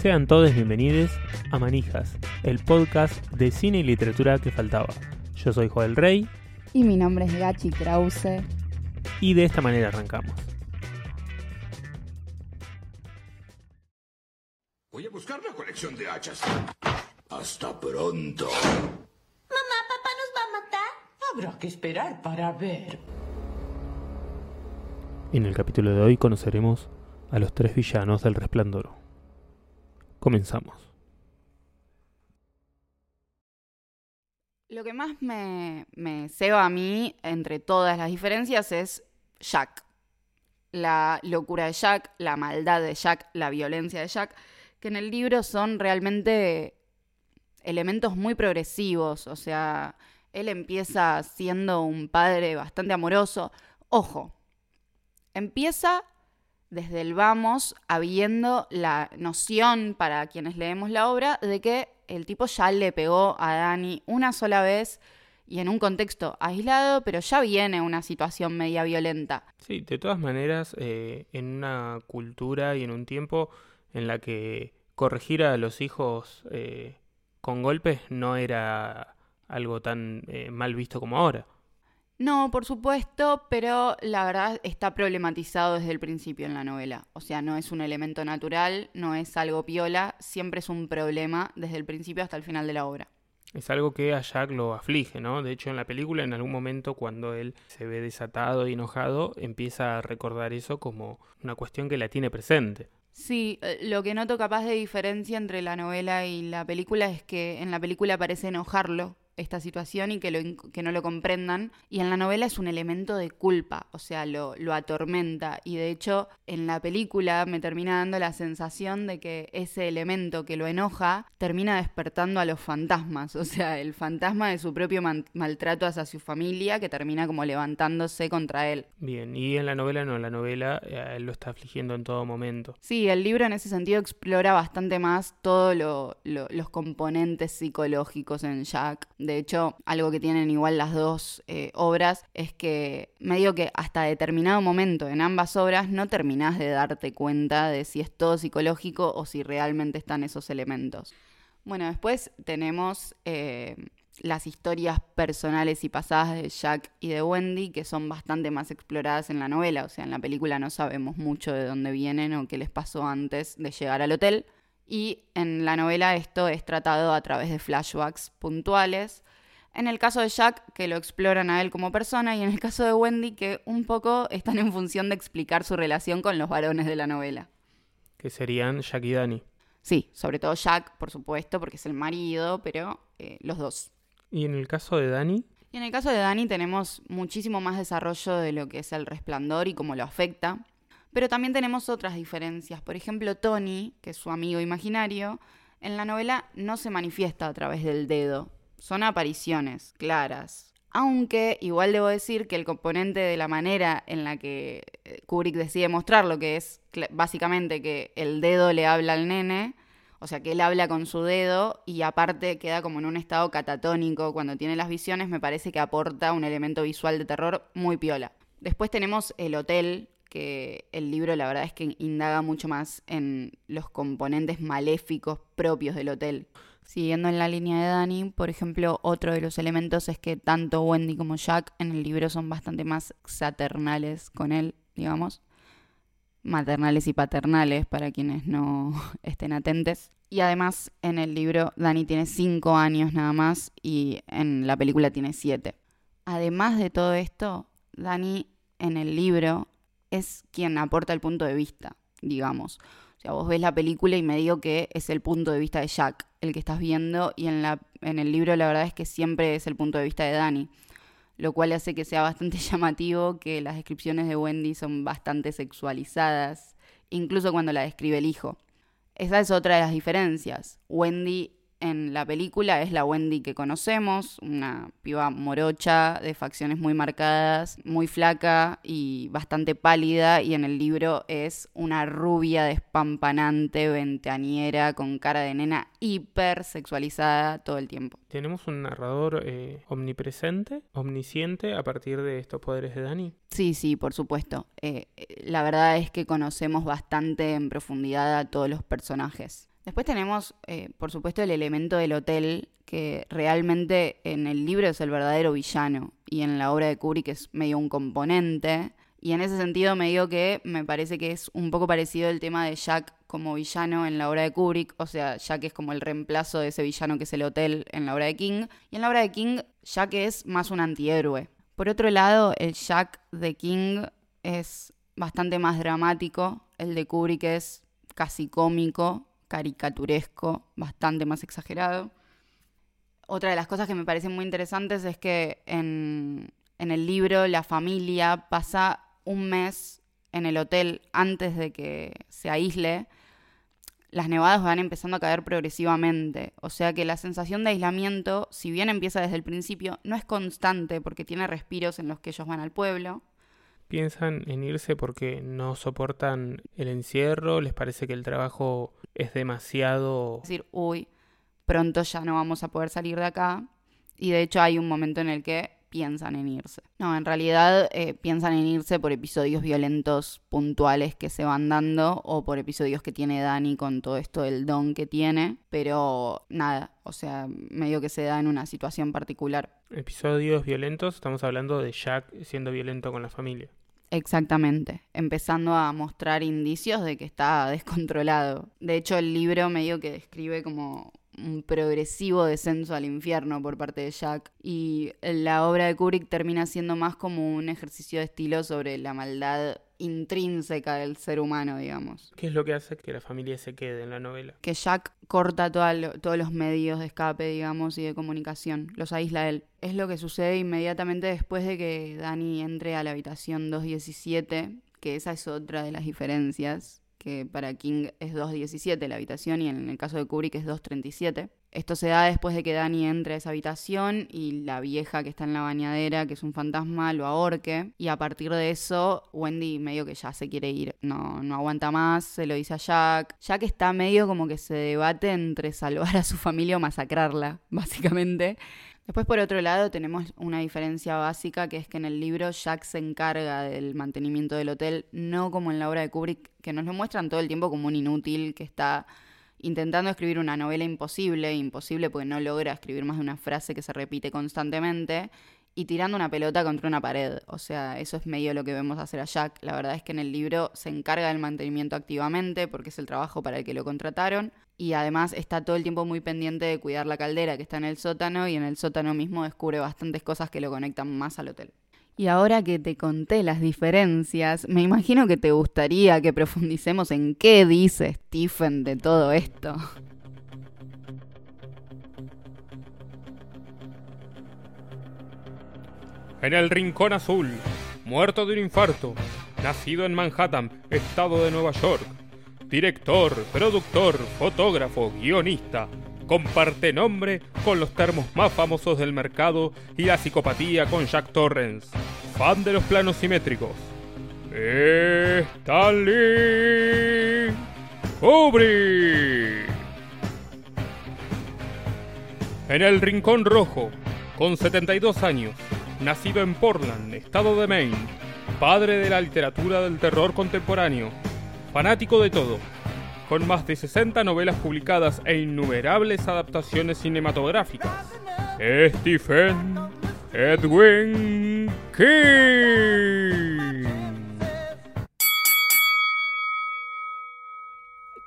Sean todos bienvenidos a Manijas, el podcast de cine y literatura que faltaba. Yo soy Joel Rey. Y mi nombre es Gachi Krause. Y de esta manera arrancamos. Voy a buscar la colección de hachas. Hasta pronto. Mamá, papá nos va a matar. Habrá que esperar para ver. En el capítulo de hoy conoceremos a los tres villanos del resplandor. Comenzamos. Lo que más me, me ceba a mí entre todas las diferencias es Jack. La locura de Jack, la maldad de Jack, la violencia de Jack, que en el libro son realmente elementos muy progresivos. O sea, él empieza siendo un padre bastante amoroso. Ojo, empieza desde el vamos habiendo la noción para quienes leemos la obra de que el tipo ya le pegó a Dani una sola vez y en un contexto aislado, pero ya viene una situación media violenta. Sí, de todas maneras, eh, en una cultura y en un tiempo en la que corregir a los hijos eh, con golpes no era algo tan eh, mal visto como ahora. No, por supuesto, pero la verdad está problematizado desde el principio en la novela. O sea, no es un elemento natural, no es algo piola, siempre es un problema desde el principio hasta el final de la obra. Es algo que a Jack lo aflige, ¿no? De hecho, en la película, en algún momento, cuando él se ve desatado y enojado, empieza a recordar eso como una cuestión que la tiene presente. Sí, eh, lo que noto capaz de diferencia entre la novela y la película es que en la película parece enojarlo esta situación y que, lo, que no lo comprendan. Y en la novela es un elemento de culpa, o sea, lo, lo atormenta. Y de hecho, en la película me termina dando la sensación de que ese elemento que lo enoja termina despertando a los fantasmas, o sea, el fantasma de su propio maltrato hacia su familia que termina como levantándose contra él. Bien, y en la novela no, la novela eh, él lo está afligiendo en todo momento. Sí, el libro en ese sentido explora bastante más todos lo, los componentes psicológicos en Jack de hecho, algo que tienen igual las dos eh, obras es que medio que hasta determinado momento en ambas obras no terminás de darte cuenta de si es todo psicológico o si realmente están esos elementos. Bueno, después tenemos eh, las historias personales y pasadas de Jack y de Wendy, que son bastante más exploradas en la novela. O sea, en la película no sabemos mucho de dónde vienen o qué les pasó antes de llegar al hotel. Y en la novela esto es tratado a través de flashbacks puntuales. En el caso de Jack, que lo exploran a él como persona, y en el caso de Wendy, que un poco están en función de explicar su relación con los varones de la novela. Que serían Jack y Danny. Sí, sobre todo Jack, por supuesto, porque es el marido, pero eh, los dos. ¿Y en el caso de Danny? Y en el caso de Danny tenemos muchísimo más desarrollo de lo que es el resplandor y cómo lo afecta. Pero también tenemos otras diferencias. Por ejemplo, Tony, que es su amigo imaginario, en la novela no se manifiesta a través del dedo. Son apariciones claras. Aunque igual debo decir que el componente de la manera en la que eh, Kubrick decide mostrarlo, que es básicamente que el dedo le habla al nene, o sea que él habla con su dedo y aparte queda como en un estado catatónico cuando tiene las visiones, me parece que aporta un elemento visual de terror muy piola. Después tenemos el hotel, que el libro la verdad es que indaga mucho más en los componentes maléficos propios del hotel. Siguiendo en la línea de Dani, por ejemplo, otro de los elementos es que tanto Wendy como Jack en el libro son bastante más saternales con él, digamos. Maternales y paternales para quienes no estén atentes. Y además en el libro Dani tiene cinco años nada más y en la película tiene siete. Además de todo esto, Dani en el libro es quien aporta el punto de vista, digamos. O sea, vos ves la película y me digo que es el punto de vista de Jack el que estás viendo y en, la, en el libro la verdad es que siempre es el punto de vista de Dani, lo cual hace que sea bastante llamativo que las descripciones de Wendy son bastante sexualizadas, incluso cuando la describe el hijo. Esa es otra de las diferencias. Wendy en la película es la Wendy que conocemos, una piba morocha, de facciones muy marcadas, muy flaca y bastante pálida, y en el libro es una rubia despampanante, ventañera, con cara de nena hiper sexualizada todo el tiempo. ¿Tenemos un narrador eh, omnipresente, omnisciente a partir de estos poderes de Dani? Sí, sí, por supuesto. Eh, la verdad es que conocemos bastante en profundidad a todos los personajes. Después tenemos, eh, por supuesto, el elemento del hotel, que realmente en el libro es el verdadero villano y en la obra de Kubrick es medio un componente. Y en ese sentido me digo que me parece que es un poco parecido el tema de Jack como villano en la obra de Kubrick, o sea, Jack es como el reemplazo de ese villano que es el hotel en la obra de King, y en la obra de King Jack es más un antihéroe. Por otro lado, el Jack de King es bastante más dramático, el de Kubrick es casi cómico, caricaturesco, bastante más exagerado. Otra de las cosas que me parecen muy interesantes es que en, en el libro la familia pasa un mes en el hotel antes de que se aísle, las nevadas van empezando a caer progresivamente. O sea que la sensación de aislamiento, si bien empieza desde el principio, no es constante porque tiene respiros en los que ellos van al pueblo. Piensan en irse porque no soportan el encierro, les parece que el trabajo es demasiado... Es decir, uy, pronto ya no vamos a poder salir de acá. Y de hecho hay un momento en el que piensan en irse. No, en realidad eh, piensan en irse por episodios violentos puntuales que se van dando o por episodios que tiene Dani con todo esto del don que tiene, pero nada, o sea, medio que se da en una situación particular. Episodios violentos, estamos hablando de Jack siendo violento con la familia. Exactamente, empezando a mostrar indicios de que está descontrolado. De hecho, el libro medio que describe como un progresivo descenso al infierno por parte de Jack. Y la obra de Kubrick termina siendo más como un ejercicio de estilo sobre la maldad intrínseca del ser humano, digamos. ¿Qué es lo que hace que la familia se quede en la novela? Que Jack corta todos los medios de escape, digamos, y de comunicación, los aísla él. Es lo que sucede inmediatamente después de que Danny entre a la habitación 217, que esa es otra de las diferencias que para King es 2.17 la habitación y en el caso de Kubrick es 2.37. Esto se da después de que Danny entre a esa habitación y la vieja que está en la bañadera, que es un fantasma, lo ahorque. Y a partir de eso, Wendy medio que ya se quiere ir, no, no aguanta más, se lo dice a Jack. Jack está medio como que se debate entre salvar a su familia o masacrarla, básicamente. Después, por otro lado, tenemos una diferencia básica, que es que en el libro Jack se encarga del mantenimiento del hotel, no como en la obra de Kubrick, que nos lo muestran todo el tiempo como un inútil que está intentando escribir una novela imposible, imposible porque no logra escribir más de una frase que se repite constantemente, y tirando una pelota contra una pared. O sea, eso es medio lo que vemos hacer a Jack. La verdad es que en el libro se encarga del mantenimiento activamente porque es el trabajo para el que lo contrataron, y además está todo el tiempo muy pendiente de cuidar la caldera que está en el sótano y en el sótano mismo descubre bastantes cosas que lo conectan más al hotel. Y ahora que te conté las diferencias, me imagino que te gustaría que profundicemos en qué dice Stephen de todo esto. En el Rincón Azul, muerto de un infarto, nacido en Manhattan, estado de Nueva York, director, productor, fotógrafo, guionista. Comparte nombre con los termos más famosos del mercado y la psicopatía con Jack Torrance, fan de los planos simétricos. Stanley Kubrick. En el Rincón Rojo, con 72 años, nacido en Portland, estado de Maine, padre de la literatura del terror contemporáneo, fanático de todo, con más de 60 novelas publicadas e innumerables adaptaciones cinematográficas. Stephen Edwin King.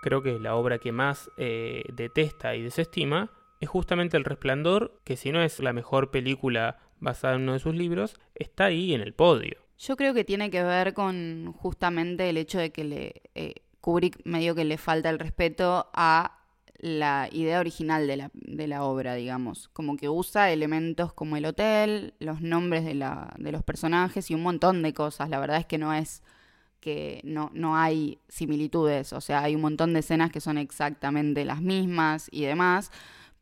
Creo que la obra que más eh, detesta y desestima es justamente El Resplandor, que si no es la mejor película basada en uno de sus libros, está ahí en el podio. Yo creo que tiene que ver con justamente el hecho de que le, eh, Kubrick medio que le falta el respeto a la idea original de la, de la, obra, digamos. Como que usa elementos como el hotel, los nombres de, la, de los personajes y un montón de cosas. La verdad es que no es que no, no hay similitudes, o sea, hay un montón de escenas que son exactamente las mismas y demás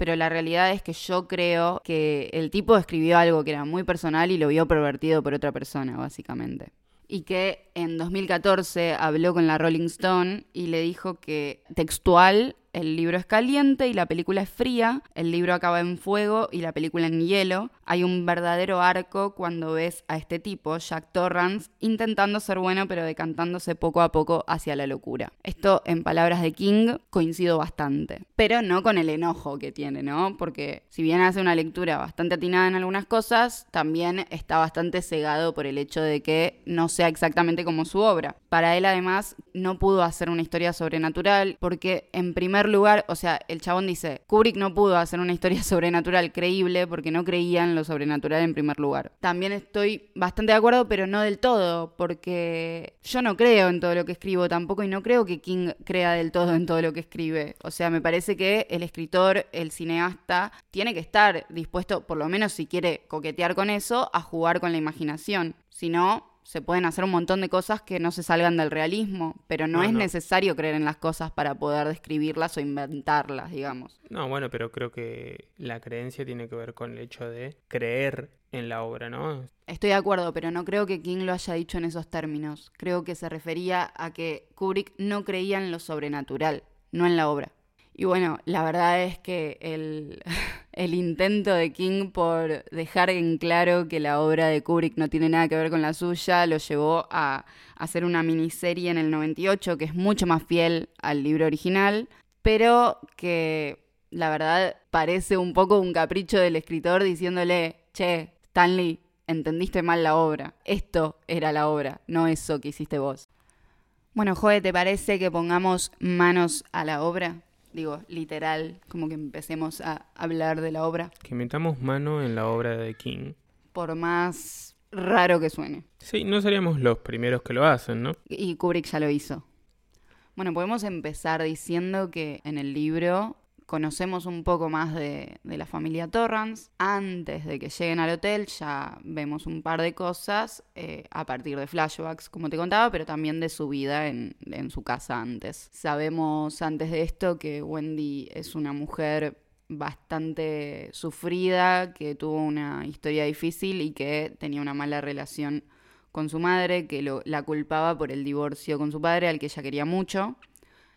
pero la realidad es que yo creo que el tipo escribió algo que era muy personal y lo vio pervertido por otra persona, básicamente. Y que en 2014 habló con la Rolling Stone y le dijo que textual el libro es caliente y la película es fría, el libro acaba en fuego y la película en hielo. Hay un verdadero arco cuando ves a este tipo, Jack Torrance, intentando ser bueno pero decantándose poco a poco hacia la locura. Esto, en palabras de King, coincido bastante, pero no con el enojo que tiene, ¿no? Porque si bien hace una lectura bastante atinada en algunas cosas, también está bastante cegado por el hecho de que no sea exactamente como su obra. Para él, además, no pudo hacer una historia sobrenatural porque, en primer lugar, o sea, el chabón dice, Kubrick no pudo hacer una historia sobrenatural creíble porque no creía en lo sobrenatural en primer lugar. También estoy bastante de acuerdo, pero no del todo, porque yo no creo en todo lo que escribo tampoco y no creo que King crea del todo en todo lo que escribe. O sea, me parece que el escritor, el cineasta, tiene que estar dispuesto, por lo menos si quiere coquetear con eso, a jugar con la imaginación. Si no, se pueden hacer un montón de cosas que no se salgan del realismo, pero no, No, es no. necesario creer en las cosas para poder describirlas o inventarlas, digamos. No, bueno, pero creo que la creencia tiene que ver con el hecho de creer en la obra, ¿no? Estoy de acuerdo, pero no creo que King lo haya dicho en esos términos. Creo que se refería a que Kubrick no creía en lo sobrenatural, no en la obra. Y bueno, la verdad es que el, el intento de King por dejar en claro que la obra de Kubrick no tiene nada que ver con la suya lo llevó a hacer una miniserie en el 98 que es mucho más fiel al libro original, pero que la verdad parece un poco un capricho del escritor diciéndole, che, Stanley, entendiste mal la obra. Esto era la obra, no eso que hiciste vos. Bueno, Joe, ¿te parece que pongamos manos a la obra? Digo, literal, como que empecemos a hablar de la obra, Que metamos mano en la obra de King. por más raro que suene. Sí, no seríamos los primeros que lo hacen, ¿no? Y Kubrick ya lo hizo. Bueno, podemos empezar diciendo que en el libro conocemos un poco más de, la familia Torrance. Antes de que lleguen al hotel ya vemos un par de cosas eh, a partir de flashbacks, como te contaba, pero también de su vida en, en su casa antes. Sabemos antes de esto que Wendy es una mujer bastante sufrida, que tuvo una historia difícil y que tenía una mala relación con su madre, que lo- la culpaba por el divorcio con su padre, al que ella quería mucho,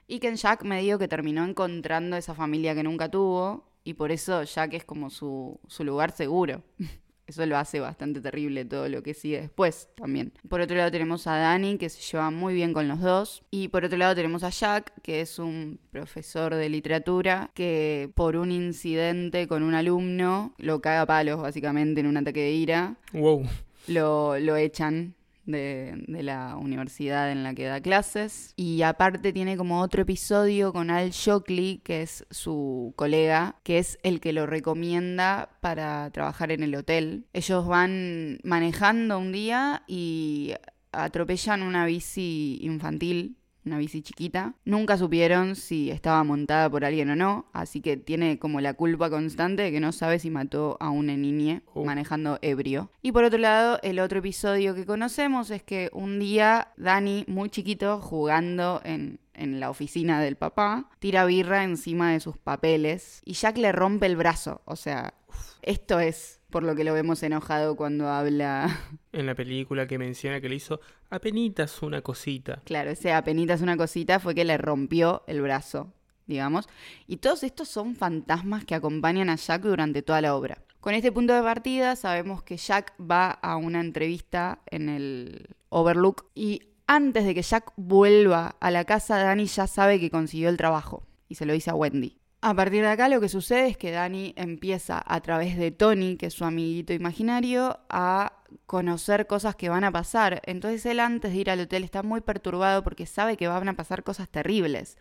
y que en Jack medio que terminó encontrando esa familia que nunca tuvo, y por eso Jack es como su, su lugar seguro. Eso lo hace bastante terrible todo lo que sigue después también. Por otro lado tenemos a Danny, que se lleva muy bien con los dos. Y por otro lado tenemos a Jack, que es un profesor de literatura, que por un incidente con un alumno lo caga a palos básicamente en un ataque de ira Wow. lo, lo echan de, la universidad en la que da clases. Y aparte tiene como otro episodio con Al Shockley, que es su colega, que es el que lo recomienda para trabajar en el hotel. Ellos van manejando un día y atropellan una bici infantil. Una bici chiquita. Nunca supieron si estaba montada por alguien o no, así que tiene como la culpa constante de que no sabe si mató a una niña Uh. manejando ebrio. Y por otro lado, el otro episodio que conocemos es que un día Dani, muy chiquito, jugando en, en la oficina del papá, tira birra encima de sus papeles y Jack le rompe el brazo. O sea, esto es por lo que lo vemos enojado cuando habla. En la película que menciona que le hizo apenitas una cosita. Claro, ese apenitas una cosita fue que le rompió el brazo, digamos. Y todos estos son fantasmas que acompañan a Jack durante toda la obra. Con este punto de partida sabemos que Jack va a una entrevista en el Overlook y antes de que Jack vuelva a la casa, Danny ya sabe que consiguió el trabajo y se lo dice a Wendy. A partir de acá lo que sucede es que Danny empieza a través de Tony, que es su amiguito imaginario, a conocer cosas que van a pasar. Entonces él antes de ir al hotel está muy perturbado porque sabe que van a pasar cosas terribles.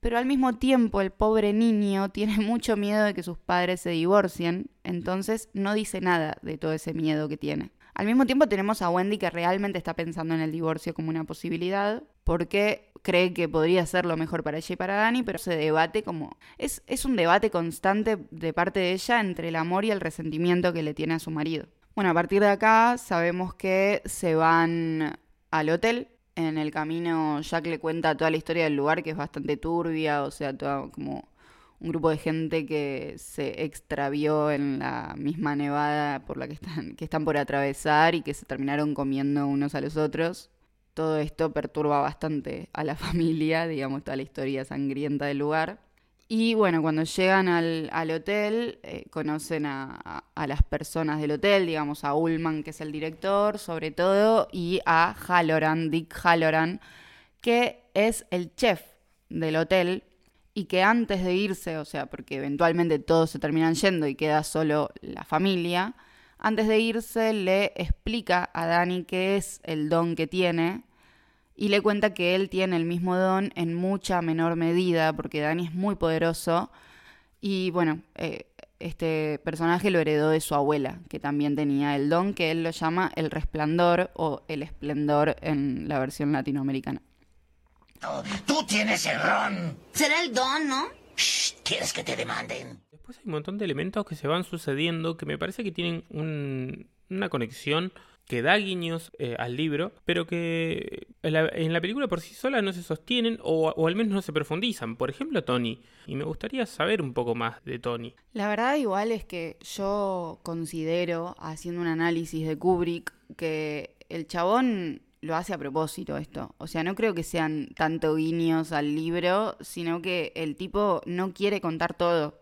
Pero al mismo tiempo el pobre niño tiene mucho miedo de que sus padres se divorcien, entonces no dice nada de todo ese miedo que tiene. Al mismo tiempo tenemos a Wendy que realmente está pensando en el divorcio como una posibilidad, porque cree que podría ser lo mejor para ella y para Dani, pero se debate como... Es, es un debate constante de parte de ella entre el amor y el resentimiento que le tiene a su marido. Bueno, a partir de acá sabemos que se van al hotel. En el camino Jack le cuenta toda la historia del lugar, que es bastante turbia, o sea, toda como un grupo de gente que se extravió en la misma nevada por la que están, que están por atravesar y que se terminaron comiendo unos a los otros. Todo esto perturba bastante a la familia, digamos, toda la historia sangrienta del lugar. Y bueno, cuando llegan al, al hotel, eh, conocen a, a- a las personas del hotel, digamos a Ullman, que es el director, sobre todo, y a Halloran, Dick Halloran, que es el chef del hotel y que antes de irse, o sea, porque eventualmente todos se terminan yendo y queda solo la familia, antes de irse le explica a Dani qué es el don que tiene y le cuenta que él tiene el mismo don en mucha menor medida, porque Dani es muy poderoso y bueno, eh, este personaje lo heredó de su abuela, que también tenía el don que él lo llama el resplandor o el esplendor en la versión latinoamericana. Tú tienes el ron. Será el don, ¿no? Shh, ¿Quieres que te demanden? Después hay un montón de elementos que se van sucediendo que me parece que tienen un- una conexión que da guiños eh, al libro, pero que en la, en la película por sí sola no se sostienen o, o al menos no se profundizan. Por ejemplo, Tony. Y me gustaría saber un poco más de Tony. La verdad igual es que yo considero, haciendo un análisis de Kubrick, que el chabón lo hace a propósito esto. O sea, no creo que sean tanto guiños al libro, sino que el tipo no quiere contar todo.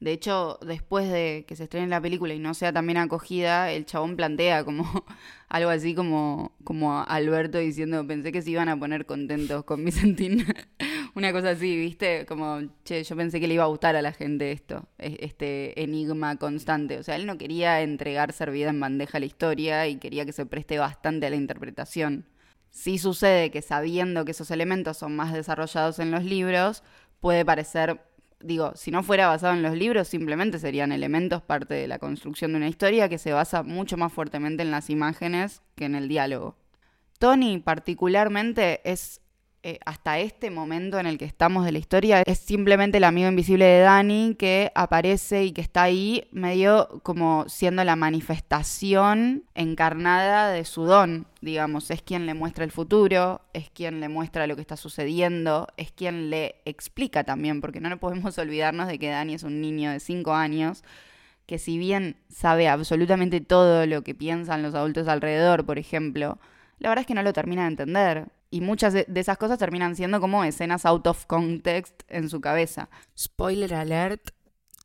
De hecho, después de que se estrene la película y no sea tan bien acogida, el chabón plantea como algo así como, como a Alberto diciendo, pensé que se iban a poner contentos con Vicentín. Una cosa así, ¿viste? Como, che, yo pensé que le iba a gustar a la gente esto, e- este enigma constante. O sea, él no quería entregar servida en bandeja la historia y quería que se preste bastante a la interpretación. Sí sucede que sabiendo que esos elementos son más desarrollados en los libros, puede parecer, digo, si no fuera basado en los libros, simplemente serían elementos parte de la construcción de una historia que se basa mucho más fuertemente en las imágenes que en el diálogo. Tony particularmente es, eh, hasta este momento en el que estamos de la historia, es simplemente el amigo invisible de Dani que aparece y que está ahí medio como siendo la manifestación encarnada de su don, digamos, es quien le muestra el futuro, es quien le muestra lo que está sucediendo, es quien le explica también, porque no podemos olvidarnos de que Dani es un niño de 5 años que si bien sabe absolutamente todo lo que piensan los adultos alrededor, por ejemplo, la verdad es que no lo termina de entender. Y muchas de esas cosas terminan siendo como escenas out of context en su cabeza. Spoiler alert,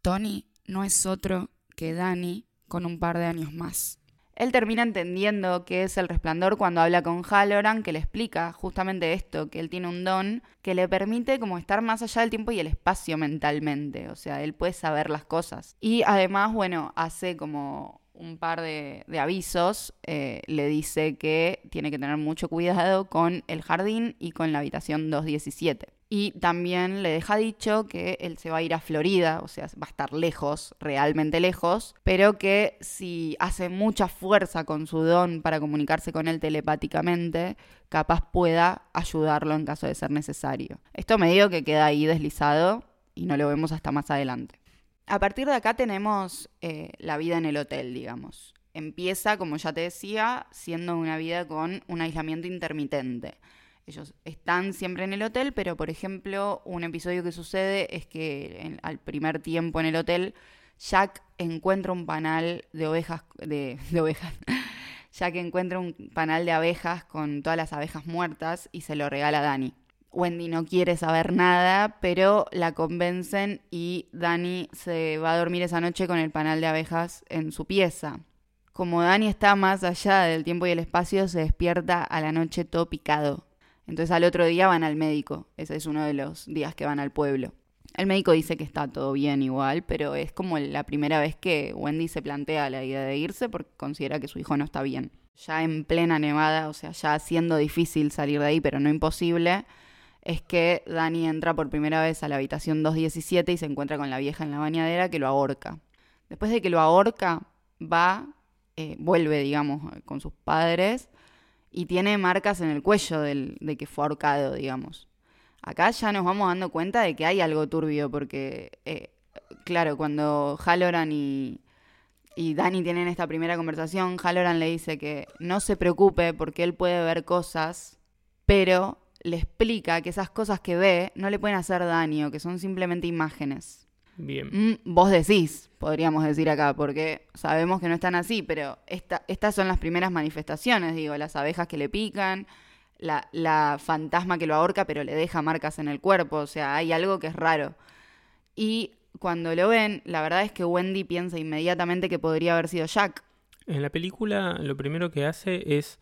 Tony no es otro que Danny con un par de años más. Él termina entendiendo que es el resplandor cuando habla con Halloran, que le explica justamente esto, que él tiene un don que le permite como estar más allá del tiempo y el espacio mentalmente, o sea, él puede saber las cosas. Y además, bueno, hace como un par de, avisos, eh, le dice que tiene que tener mucho cuidado con el jardín y con la habitación 217. Y también le deja dicho que él se va a ir a Florida, o sea, va a estar lejos, realmente lejos, pero que si hace mucha fuerza con su don para comunicarse con él telepáticamente, capaz pueda ayudarlo en caso de ser necesario. Esto me digo que queda ahí deslizado y no lo vemos hasta más adelante. A partir de acá tenemos eh, la vida en el hotel, digamos. Empieza, como ya te decía, siendo una vida con un aislamiento intermitente. Ellos están siempre en el hotel, pero por ejemplo, un episodio que sucede es que en- al primer tiempo en el hotel, Jack encuentra un panal de ovejas, de, de ovejas. Jack encuentra un panal de abejas con todas las abejas muertas y se lo regala a Dani. Wendy no quiere saber nada, pero la convencen y Dani se va a dormir esa noche con el panal de abejas en su pieza. Como Dani está más allá del tiempo y el espacio, se despierta a la noche todo picado. Entonces al otro día van al médico. Ese es uno de los días que van al pueblo. El médico dice que está todo bien igual, pero es como la primera vez que Wendy se plantea la idea de irse porque considera que su hijo no está bien. Ya en plena nevada, o sea, ya siendo difícil salir de ahí, pero no imposible, es que Dani entra por primera vez a la habitación 217 y se encuentra con la vieja en la bañadera que lo ahorca. Después de que lo ahorca, va, eh, vuelve, digamos, con sus padres y tiene marcas en el cuello del, de que fue ahorcado, digamos. Acá ya nos vamos dando cuenta de que hay algo turbio, porque, eh, claro, cuando Halloran y, y Dani tienen esta primera conversación, Halloran le dice que no se preocupe porque él puede ver cosas, pero le explica que esas cosas que ve no le pueden hacer daño, que son simplemente imágenes. Bien. Mm, vos decís, podríamos decir acá, porque sabemos que no están así, pero esta- estas son las primeras manifestaciones, digo, las abejas que le pican, la, la fantasma que lo ahorca pero le deja marcas en el cuerpo, o sea, hay algo que es raro. Y cuando lo ven, la verdad es que Wendy piensa inmediatamente que podría haber sido Jack. En la película lo primero que hace es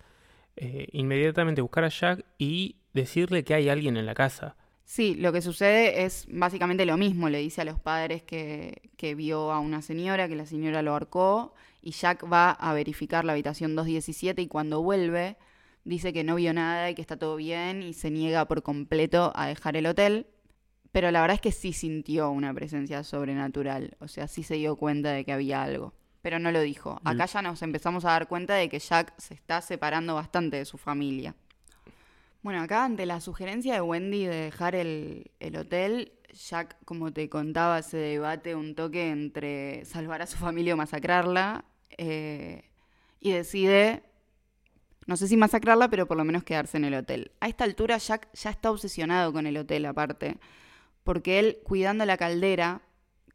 eh, inmediatamente buscar a Jack y decirle que hay alguien en la casa. Sí, lo que sucede es básicamente lo mismo. Le dice a los padres que, que vio a una señora, que la señora lo ahorcó, y Jack va a verificar la habitación 217 y cuando vuelve dice que no vio nada y que está todo bien y se niega por completo a dejar el hotel. Pero la verdad es que sí sintió una presencia sobrenatural, o sea, sí se dio cuenta de que había algo, pero no lo dijo. Acá ya nos empezamos a dar cuenta de que Jack se está separando bastante de su familia. Bueno, acá ante la sugerencia de Wendy de dejar el, el hotel, Jack, como te contaba, se debate un toque entre salvar a su familia o masacrarla, eh, y decide, no sé si masacrarla, pero por lo menos quedarse en el hotel. A esta altura Jack ya está obsesionado con el hotel aparte, porque él cuidando la caldera,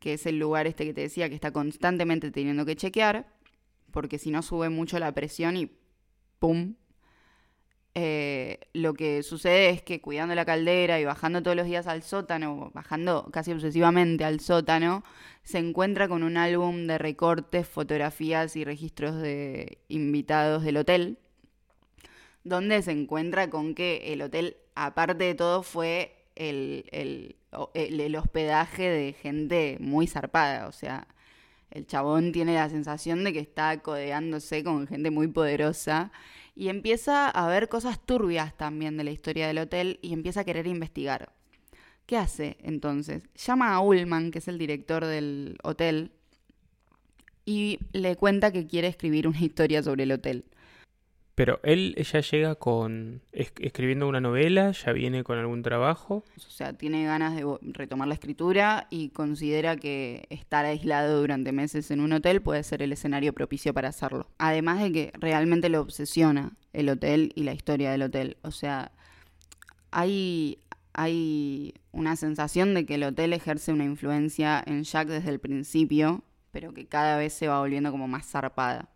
que es el lugar este que te decía que está constantemente teniendo que chequear, porque si no sube mucho la presión y ¡pum! Eh, lo que sucede es que cuidando la caldera y bajando todos los días al sótano, bajando casi obsesivamente al sótano, se encuentra con un álbum de recortes, fotografías y registros de invitados del hotel, donde se encuentra con que el hotel, aparte de todo, fue el, el, el, el hospedaje de gente muy zarpada, o sea, el chabón tiene la sensación de que está codeándose con gente muy poderosa y empieza a ver cosas turbias también de la historia del hotel y empieza a querer investigar. ¿Qué hace entonces? Llama a Ullman, que es el director del hotel, y le cuenta que quiere escribir una historia sobre el hotel. Pero él ya llega con es- escribiendo una novela, ya viene con algún trabajo. O sea, tiene ganas de retomar la escritura y considera que estar aislado durante meses en un hotel puede ser el escenario propicio para hacerlo. Además de que realmente lo obsesiona el hotel y la historia del hotel. O sea, hay, hay una sensación de que el hotel ejerce una influencia en Jack desde el principio, pero que cada vez se va volviendo como más zarpada.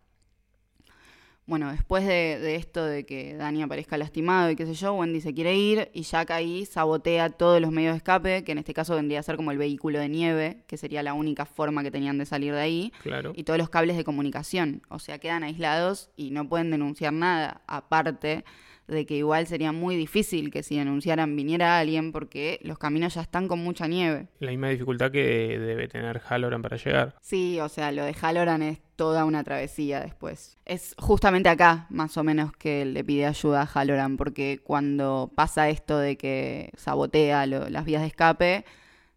Bueno, después de, de esto de que Dani aparezca lastimado y qué sé yo, Wendy se quiere ir y Jack ahí sabotea todos los medios de escape, que en este caso vendría a ser como el vehículo de nieve, que sería la única forma que tenían de salir de ahí, Claro. y todos los cables de comunicación. O sea, quedan aislados y no pueden denunciar nada, aparte de que igual sería muy difícil que si denunciaran viniera alguien porque los caminos ya están con mucha nieve. La misma dificultad que debe tener Halloran para llegar. Sí, o sea, lo de Halloran es toda una travesía después. Es justamente acá, más o menos, que le pide ayuda a Halloran, porque cuando pasa esto de que sabotea las vías de escape,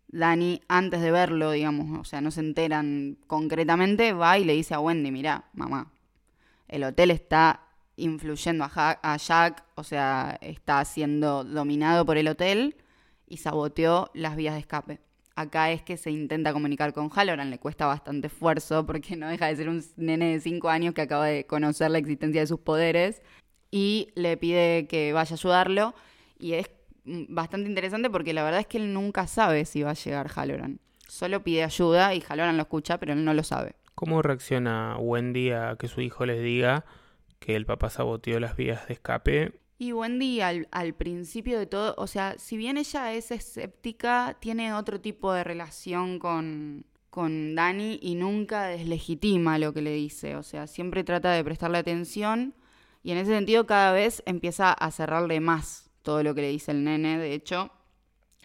Dani, antes de verlo, digamos, o sea, no se enteran concretamente, va y le dice a Wendy, mira, mamá, el hotel está influyendo a, Ja- a Jack, o sea, está siendo dominado por el hotel y saboteó las vías de escape. Acá es que se intenta comunicar con Halloran, le cuesta bastante esfuerzo porque no deja de ser un nene de 5 años que acaba de conocer la existencia de sus poderes y le pide que vaya a ayudarlo y es mm, bastante interesante porque la verdad es que él nunca sabe si va a llegar Halloran. Solo pide ayuda y Halloran lo escucha, pero él no lo sabe. ¿Cómo reacciona Wendy a que su hijo les diga que el papá saboteó las vías de escape? Y Wendy al, al principio de todo, o sea, si bien ella es escéptica, tiene otro tipo de relación con, con Dani y nunca deslegitima lo que le dice, o sea, siempre trata de prestarle atención y en ese sentido cada vez empieza a cerrarle más todo lo que le dice el nene, de hecho,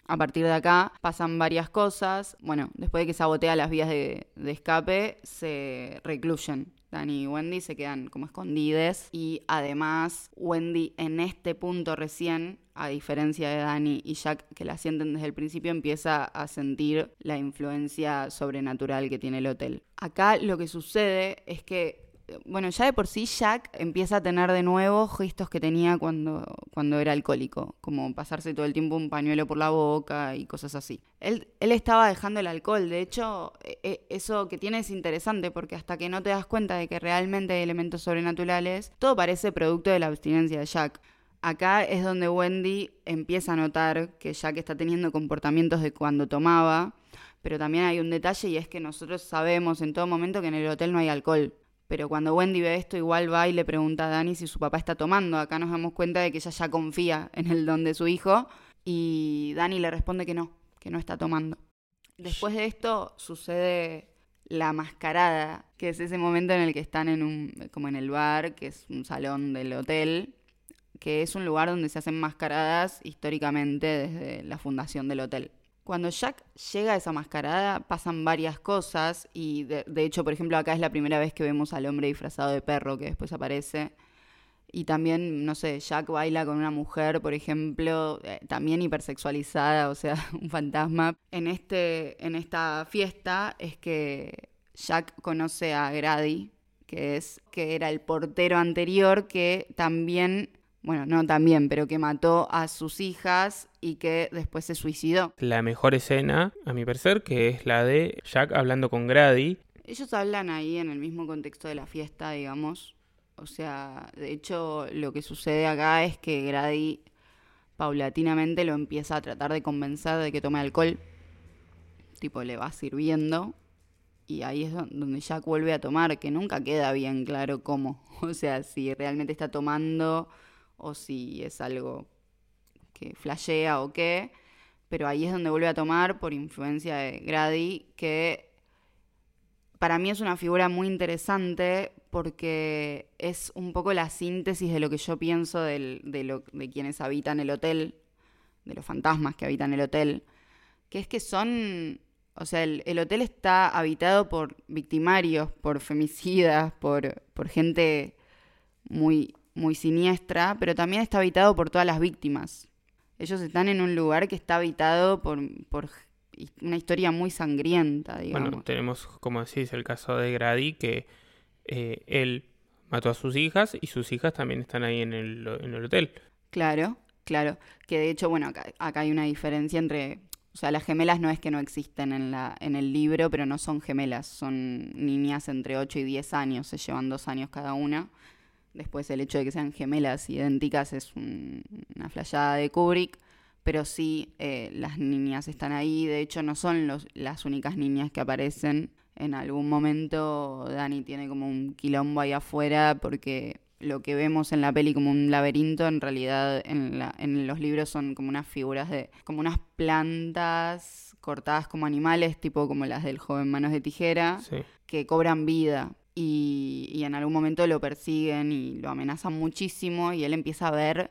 a partir de acá pasan varias cosas. Bueno, después de que sabotea las vías de, de escape, se recluyen. Dani y Wendy se quedan como escondides. Y además, Wendy en este punto recién, a diferencia de Dani y Jack, que la sienten desde el principio, empieza a sentir la influencia sobrenatural que tiene el hotel. Acá lo que sucede es que bueno, ya de por sí Jack empieza a tener de nuevo gestos que tenía cuando, cuando era alcohólico, como pasarse todo el tiempo un pañuelo por la boca y cosas así. Él, él estaba dejando el alcohol, de hecho, e- eso que tiene es interesante porque hasta que no te das cuenta de que realmente hay elementos sobrenaturales, todo parece producto de la abstinencia de Jack. Acá es donde Wendy empieza a notar que Jack está teniendo comportamientos de cuando tomaba, pero también hay un detalle y es que nosotros sabemos en todo momento que en el hotel no hay alcohol. Pero cuando Wendy ve esto, igual va y le pregunta a Dani si su papá está tomando. Acá nos damos cuenta de que ella ya confía en el don de su hijo. Y Dani le responde que no, que no está tomando. Después de esto sucede la mascarada, que es ese momento en el que están en un, como en el bar, que es un salón del hotel, que es un lugar donde se hacen mascaradas históricamente desde la fundación del hotel. Cuando Jack llega a esa mascarada pasan varias cosas y de, hecho, por ejemplo, acá es la primera vez que vemos al hombre disfrazado de perro que después aparece. Y también, no sé, Jack baila con una mujer, por ejemplo, eh, también hipersexualizada, o sea, un fantasma. En, este, en esta fiesta es que Jack conoce a Grady, que, es, que era el portero anterior que también, bueno, no también, pero que mató a sus hijas y que después se suicidó. La mejor escena, a mi parecer, que es la de Jack hablando con Grady. Ellos hablan ahí en el mismo contexto de la fiesta, digamos. O sea, de hecho, lo que sucede acá es que Grady paulatinamente lo empieza a tratar de convencer de que tome alcohol. Tipo, le va sirviendo. Y ahí es don- donde Jack vuelve a tomar, que nunca queda bien claro cómo. O sea, si realmente está tomando o si es algo que flashea o qué. Pero ahí es donde vuelve a tomar por influencia de Grady, que para mí es una figura muy interesante porque es un poco la síntesis de lo que yo pienso de, lo, de quienes habitan el hotel, de los fantasmas que habitan el hotel, que es que son, o sea, el, el hotel está habitado por victimarios, por femicidas, por, por gente muy, muy siniestra, pero también está habitado por todas las víctimas. Ellos están en un lugar que está habitado por, por una historia muy sangrienta, digamos. Bueno, tenemos, como decís, el caso de Grady, que eh, él mató a sus hijas y sus hijas también están ahí en el, en el hotel. Claro, claro. Que de hecho, bueno, acá, acá hay una diferencia entre. O sea, las gemelas no es que no existen en, la, en el libro, pero no son gemelas. Son niñas entre 8 y 10 años, se llevan dos años cada una. Después, el hecho de que sean gemelas idénticas es un- una flayada de Kubrick. Pero sí, eh, las niñas están ahí. De hecho, no son los, las únicas niñas que aparecen. En algún momento, Dani tiene como un quilombo ahí afuera porque lo que vemos en la peli como un laberinto, en realidad en, la- en los libros son como unas figuras de, como unas plantas cortadas como animales, tipo como las del joven Manos de Tijera, Sí. que cobran vida. Y, y en algún momento lo persiguen y lo amenazan muchísimo y él empieza a ver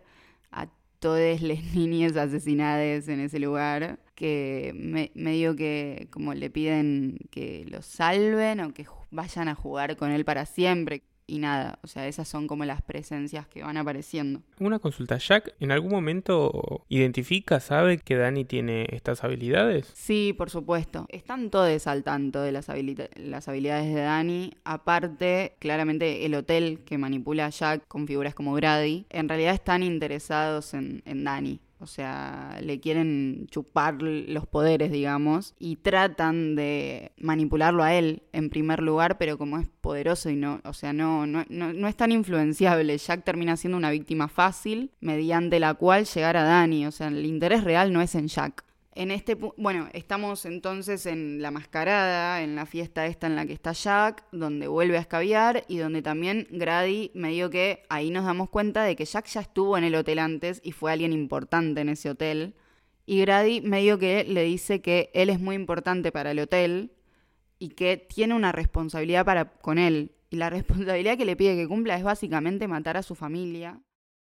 a todas las niñas asesinadas en ese lugar que me- medio que como le piden que lo salven o que vayan a jugar con él para siempre y nada, o sea, esas son como las presencias que van apareciendo. Una consulta, Jack, ¿en algún momento identifica, sabe que Dani tiene estas habilidades? Sí, por supuesto. Están todos al tanto de las, las habilidades de Dani. Aparte, claramente el hotel que manipula a Jack con figuras como Grady, en realidad están interesados en, en Dani. O sea, le quieren chupar los poderes, digamos, y tratan de manipularlo a él en primer lugar, pero como es poderoso y no, o sea, no, no, no, no es tan influenciable, Jack termina siendo una víctima fácil mediante la cual llegar a Dani. O sea, el interés real no es en Jack. En este bueno, estamos entonces en la mascarada, en la fiesta esta en la que está Jack, donde vuelve a escabiar y donde también Grady medio que ahí nos damos cuenta de que Jack ya estuvo en el hotel antes y fue alguien importante en ese hotel. Y Grady medio que le dice que él es muy importante para el hotel y que tiene una responsabilidad para con él. Y la responsabilidad que le pide que cumpla es básicamente matar a su familia.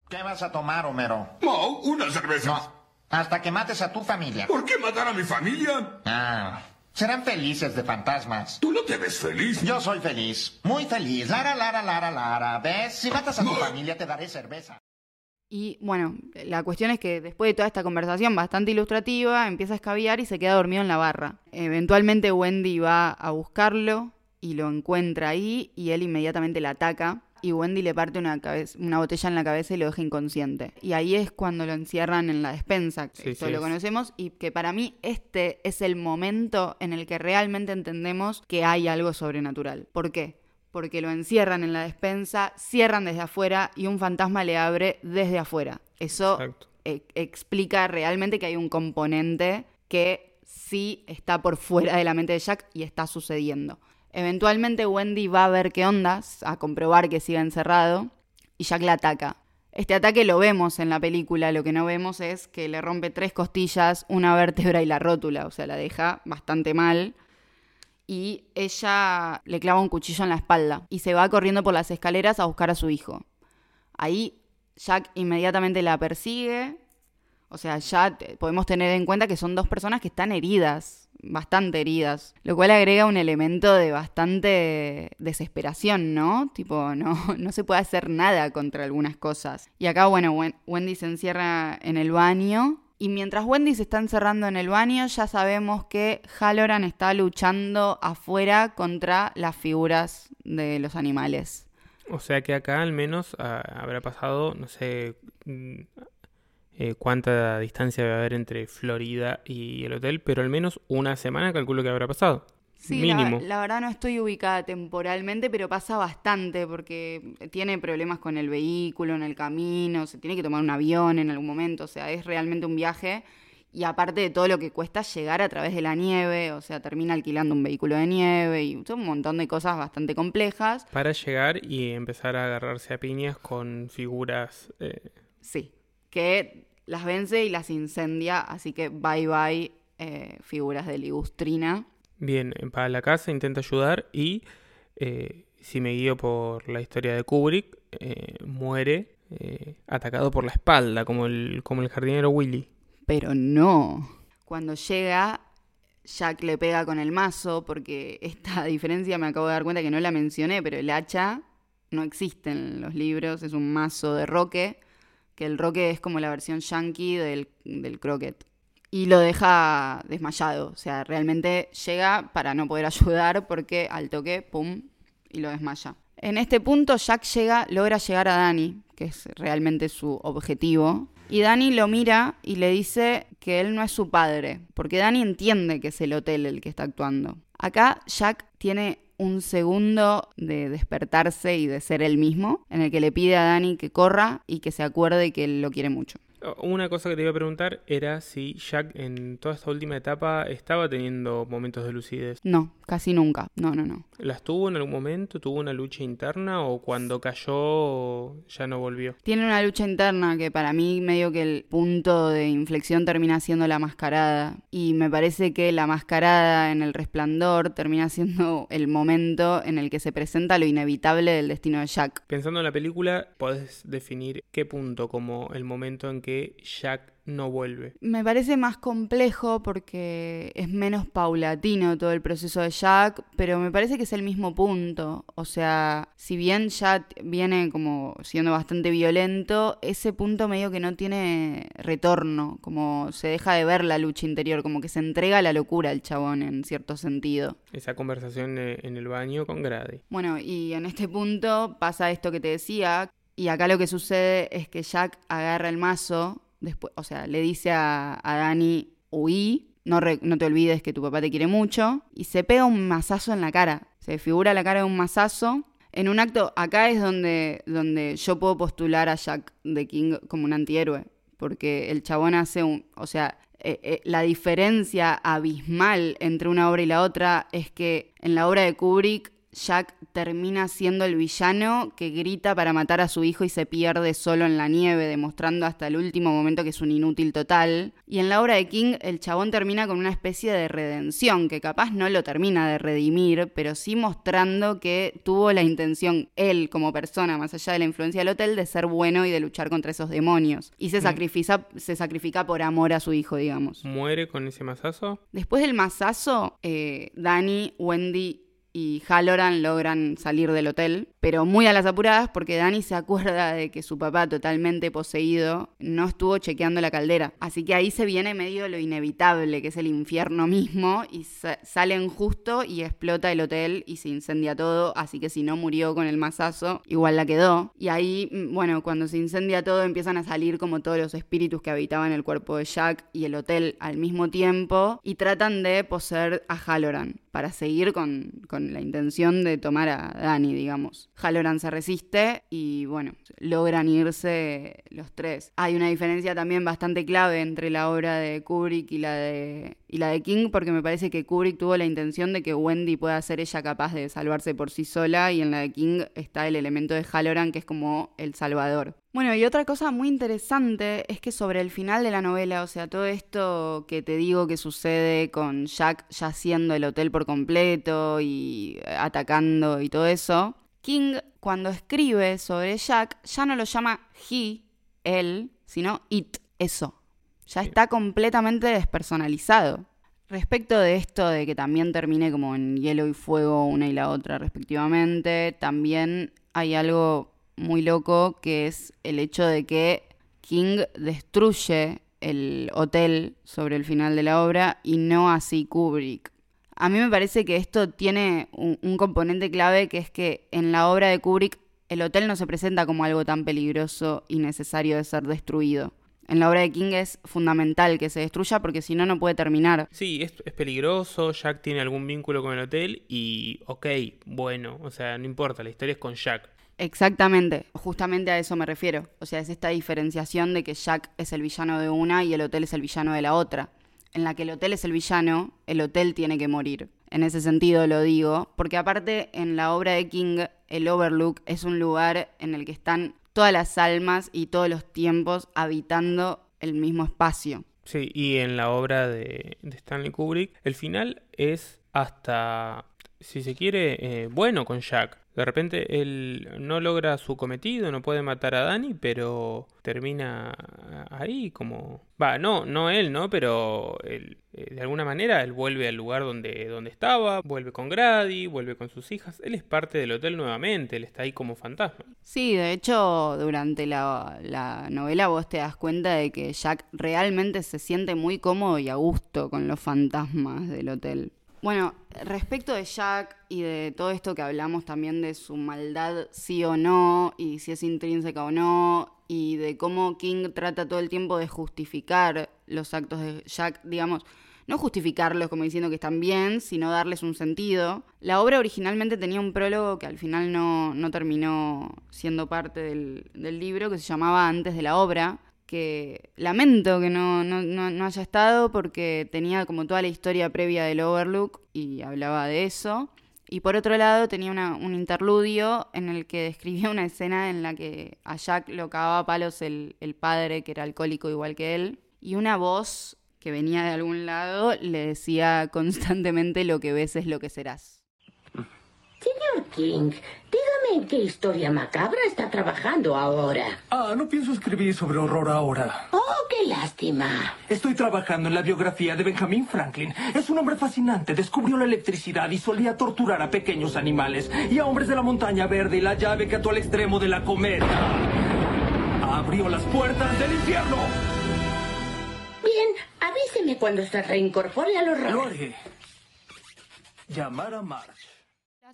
¿Qué vas a tomar, Homero? Mo, una cerveza. No, hasta que mates a tu familia. ¿Por qué matar a mi familia? Ah, serán felices de fantasmas. Tú no te ves feliz. Yo soy feliz, muy feliz. Lara, Lara, Lara, Lara. ¿Ves? Si matas a tu familia, te daré cerveza. Y bueno, la cuestión es que después de toda esta conversación bastante ilustrativa, empieza a escabiar y se queda dormido en la barra. Eventualmente Wendy va a buscarlo y lo encuentra ahí y él inmediatamente la ataca. Y Wendy le parte una, cabeza, una botella en la cabeza y lo deja inconsciente. Y ahí es cuando lo encierran en la despensa, que Sí, esto sí, lo conocemos, y que para mí este es el momento en el que realmente entendemos que hay algo sobrenatural. ¿Por qué? Porque lo encierran en la despensa, cierran desde afuera y un fantasma le abre desde afuera. Eso e- explica realmente que hay un componente que sí está por fuera de la mente de Jack y está sucediendo. Eventualmente Wendy va a ver qué ondas, a comprobar que sigue encerrado, y Jack la ataca. Este ataque lo vemos en la película, lo que no vemos es que le rompe tres costillas, una vértebra y la rótula, o sea, la deja bastante mal. Y ella le clava un cuchillo en la espalda y se va corriendo por las escaleras a buscar a su hijo. Ahí Jack inmediatamente la persigue. O sea, ya podemos tener en cuenta que son dos personas que están heridas, bastante heridas, lo cual agrega un elemento de bastante desesperación, ¿no? Tipo, no, no se puede hacer nada contra algunas cosas. Y acá, bueno, Wen- Wendy se encierra en el baño. Y mientras Wendy se está encerrando en el baño, ya sabemos que Halloran está luchando afuera contra las figuras de los animales. O sea que acá al menos ah, habrá pasado, no sé mm, eh, cuánta distancia debe haber entre Florida y el hotel, pero al menos una semana calculo que habrá pasado. Sí, la- verdad no estoy ubicada temporalmente, pero pasa bastante porque tiene problemas con el vehículo en el camino, se tiene que tomar un avión en algún momento, o sea, es realmente un viaje. Y aparte de todo lo que cuesta llegar a través de la nieve, o sea, termina alquilando un vehículo de nieve y son un montón de cosas bastante complejas. Para llegar y empezar a agarrarse a piñas con figuras. eh, Sí, que las vence y las incendia, así que bye bye eh, figuras de ligustrina. Bien, va a la casa, intenta ayudar y, eh, si me guío por la historia de Kubrick, eh, muere eh, atacado por la espalda, como el, como el jardinero Willy. Pero no. Cuando llega, Jack le pega con el mazo, porque esta diferencia me acabo de dar cuenta que no la mencioné, pero el hacha no existe en los libros, es un mazo de roque, que el roque es como la versión yankee del, del croquet. Y lo deja desmayado, o sea, realmente llega para no poder ayudar porque al toque, pum, y lo desmaya. En este punto Jack llega, logra llegar a Dani, que es realmente su objetivo. Y Dani lo mira y le dice que él no es su padre, porque Dani entiende que es el hotel el que está actuando. Acá Jack tiene un segundo de despertarse y de ser él mismo, en el que le pide a Dani que corra y que se acuerde que él lo quiere mucho. Una cosa que te iba a preguntar era si Jack en toda esta última etapa estaba teniendo momentos de lucidez. No, casi nunca. No, no, no. ¿Las tuvo en algún momento? ¿Tuvo una lucha interna o cuando cayó ya no volvió? Tiene una lucha interna que para mí medio que el punto de inflexión termina siendo la mascarada. Y me parece que la mascarada en el resplandor termina siendo el momento en el que se presenta lo inevitable del destino de Jack. Pensando en la película, podés definir qué punto como el momento en que Jack no vuelve. Me parece más complejo porque es menos paulatino todo el proceso de Jack, pero me parece que es el mismo punto. O sea, si bien Jack viene como siendo bastante violento, ese punto medio que no tiene retorno, como se deja de ver la lucha interior, como que se entrega a la locura el chabón en cierto sentido. Esa conversación eh, en el baño con Grady. Bueno, y en este punto pasa esto que te decía, y acá lo que sucede es que Jack agarra el mazo, después, o sea, le dice a, a Dani, huí, no, no te olvides que tu papá te quiere mucho, y se pega un mazazo en la cara, se figura la cara de un mazazo. En un acto, acá es donde, donde yo puedo postular a Jack de King como un antihéroe, porque el chabón hace un, o sea, eh, eh, la diferencia abismal entre una obra y la otra es que en la obra de Kubrick Jack termina siendo el villano que grita para matar a su hijo y se pierde solo en la nieve, demostrando hasta el último momento que es un inútil total. Y en la obra de King el chabón termina con una especie de redención, que capaz no lo termina de redimir, pero sí mostrando que tuvo la intención él como persona, más allá de la influencia del hotel, de ser bueno y de luchar contra esos demonios. Y se sacrifica, se sacrifica por amor a su hijo, digamos. ¿Muere con ese mazazo? Después del mazazo, eh, Dani, Wendy y Halloran logran salir del hotel, pero muy a las apuradas porque Dani se acuerda de que su papá totalmente poseído no estuvo chequeando la caldera. Así que ahí se viene medio lo inevitable, que es el infierno mismo, y sa- salen justo y explota el hotel y se incendia todo, así que si no murió con el mazazo, igual la quedó. Y ahí, mm, bueno, cuando se incendia todo empiezan a salir como todos los espíritus que habitaban el cuerpo de Jack y el hotel al mismo tiempo y tratan de poseer a Halloran para seguir con, con la intención de tomar a Dani, digamos. Halloran se resiste y bueno, logran irse los tres. Hay una diferencia también bastante clave entre la obra de Kubrick y la de, y la de King porque me parece que Kubrick tuvo la intención de que Wendy pueda ser ella capaz de salvarse por sí sola y en la de King está el elemento de Halloran que es como el salvador. Bueno, y otra cosa muy interesante es que sobre el final de la novela, o sea, todo esto que te digo que sucede con Jack ya haciendo el hotel por completo y atacando y todo eso, King cuando escribe sobre Jack ya no lo llama he, él, sino it, eso. Ya está completamente despersonalizado. Respecto de esto de que también termine como en hielo y fuego una y la otra respectivamente, también hay algo muy loco, que es el hecho de que King destruye el hotel sobre el final de la obra y no así Kubrick. A mí me parece que esto tiene un, componente clave que es que en la obra de Kubrick el hotel no se presenta como algo tan peligroso y necesario de ser destruido. En la obra de King es fundamental que se destruya porque si no, no puede terminar. Sí, es, es, peligroso, Jack tiene algún vínculo con el hotel y ok, bueno, o sea, no importa, la historia es con Jack. Exactamente, justamente a eso me refiero. O sea, es esta diferenciación de que Jack es el villano de una y el hotel es el villano de la otra. En la que el hotel es el villano, el hotel tiene que morir. En ese sentido lo digo, porque aparte en la obra de King, el Overlook es un lugar en el que están todas las almas y todos los tiempos habitando el mismo espacio. Sí, y en la obra de, Stanley Kubrick, el final es hasta, si se quiere, eh, bueno con Jack. De repente él no logra su cometido, no puede matar a Danny, pero termina ahí como... Va, no, no él, ¿no? Pero él, eh, de alguna manera él vuelve al lugar donde, donde estaba, vuelve con Grady, vuelve con sus hijas. Él es parte del hotel nuevamente, él está ahí como fantasma. Sí, de hecho, durante la, la novela vos te das cuenta de que Jack realmente se siente muy cómodo y a gusto con los fantasmas del hotel. Bueno, respecto de Jack y de todo esto que hablamos también de su maldad sí o no, y si es intrínseca o no, y de cómo King trata todo el tiempo de justificar los actos de Jack, digamos, no justificarlos como diciendo que están bien, sino darles un sentido. La obra originalmente tenía un prólogo que al final no, no terminó siendo parte del, del libro, que se llamaba Antes de la obra, que lamento que no, no, no, haya estado porque tenía como toda la historia previa del Overlook y hablaba de eso. Y por otro lado tenía un interludio en el que describía una escena en la que a Jack lo cagaba a palos el, el padre, que era alcohólico igual que él, y una voz que venía de algún lado le decía constantemente lo que ves es lo que serás. Señor King, dígame en qué historia macabra está trabajando ahora. Ah, no pienso escribir sobre horror ahora. Oh, qué lástima. Estoy trabajando en la biografía de Benjamin Franklin. Es un hombre fascinante. Descubrió la electricidad y solía torturar a pequeños animales y a hombres de la montaña verde y la llave que ató al extremo de la cometa. Abrió las puertas del infierno. Bien, avíseme cuando se reincorpore al horror. Lo haré. Llamar a March.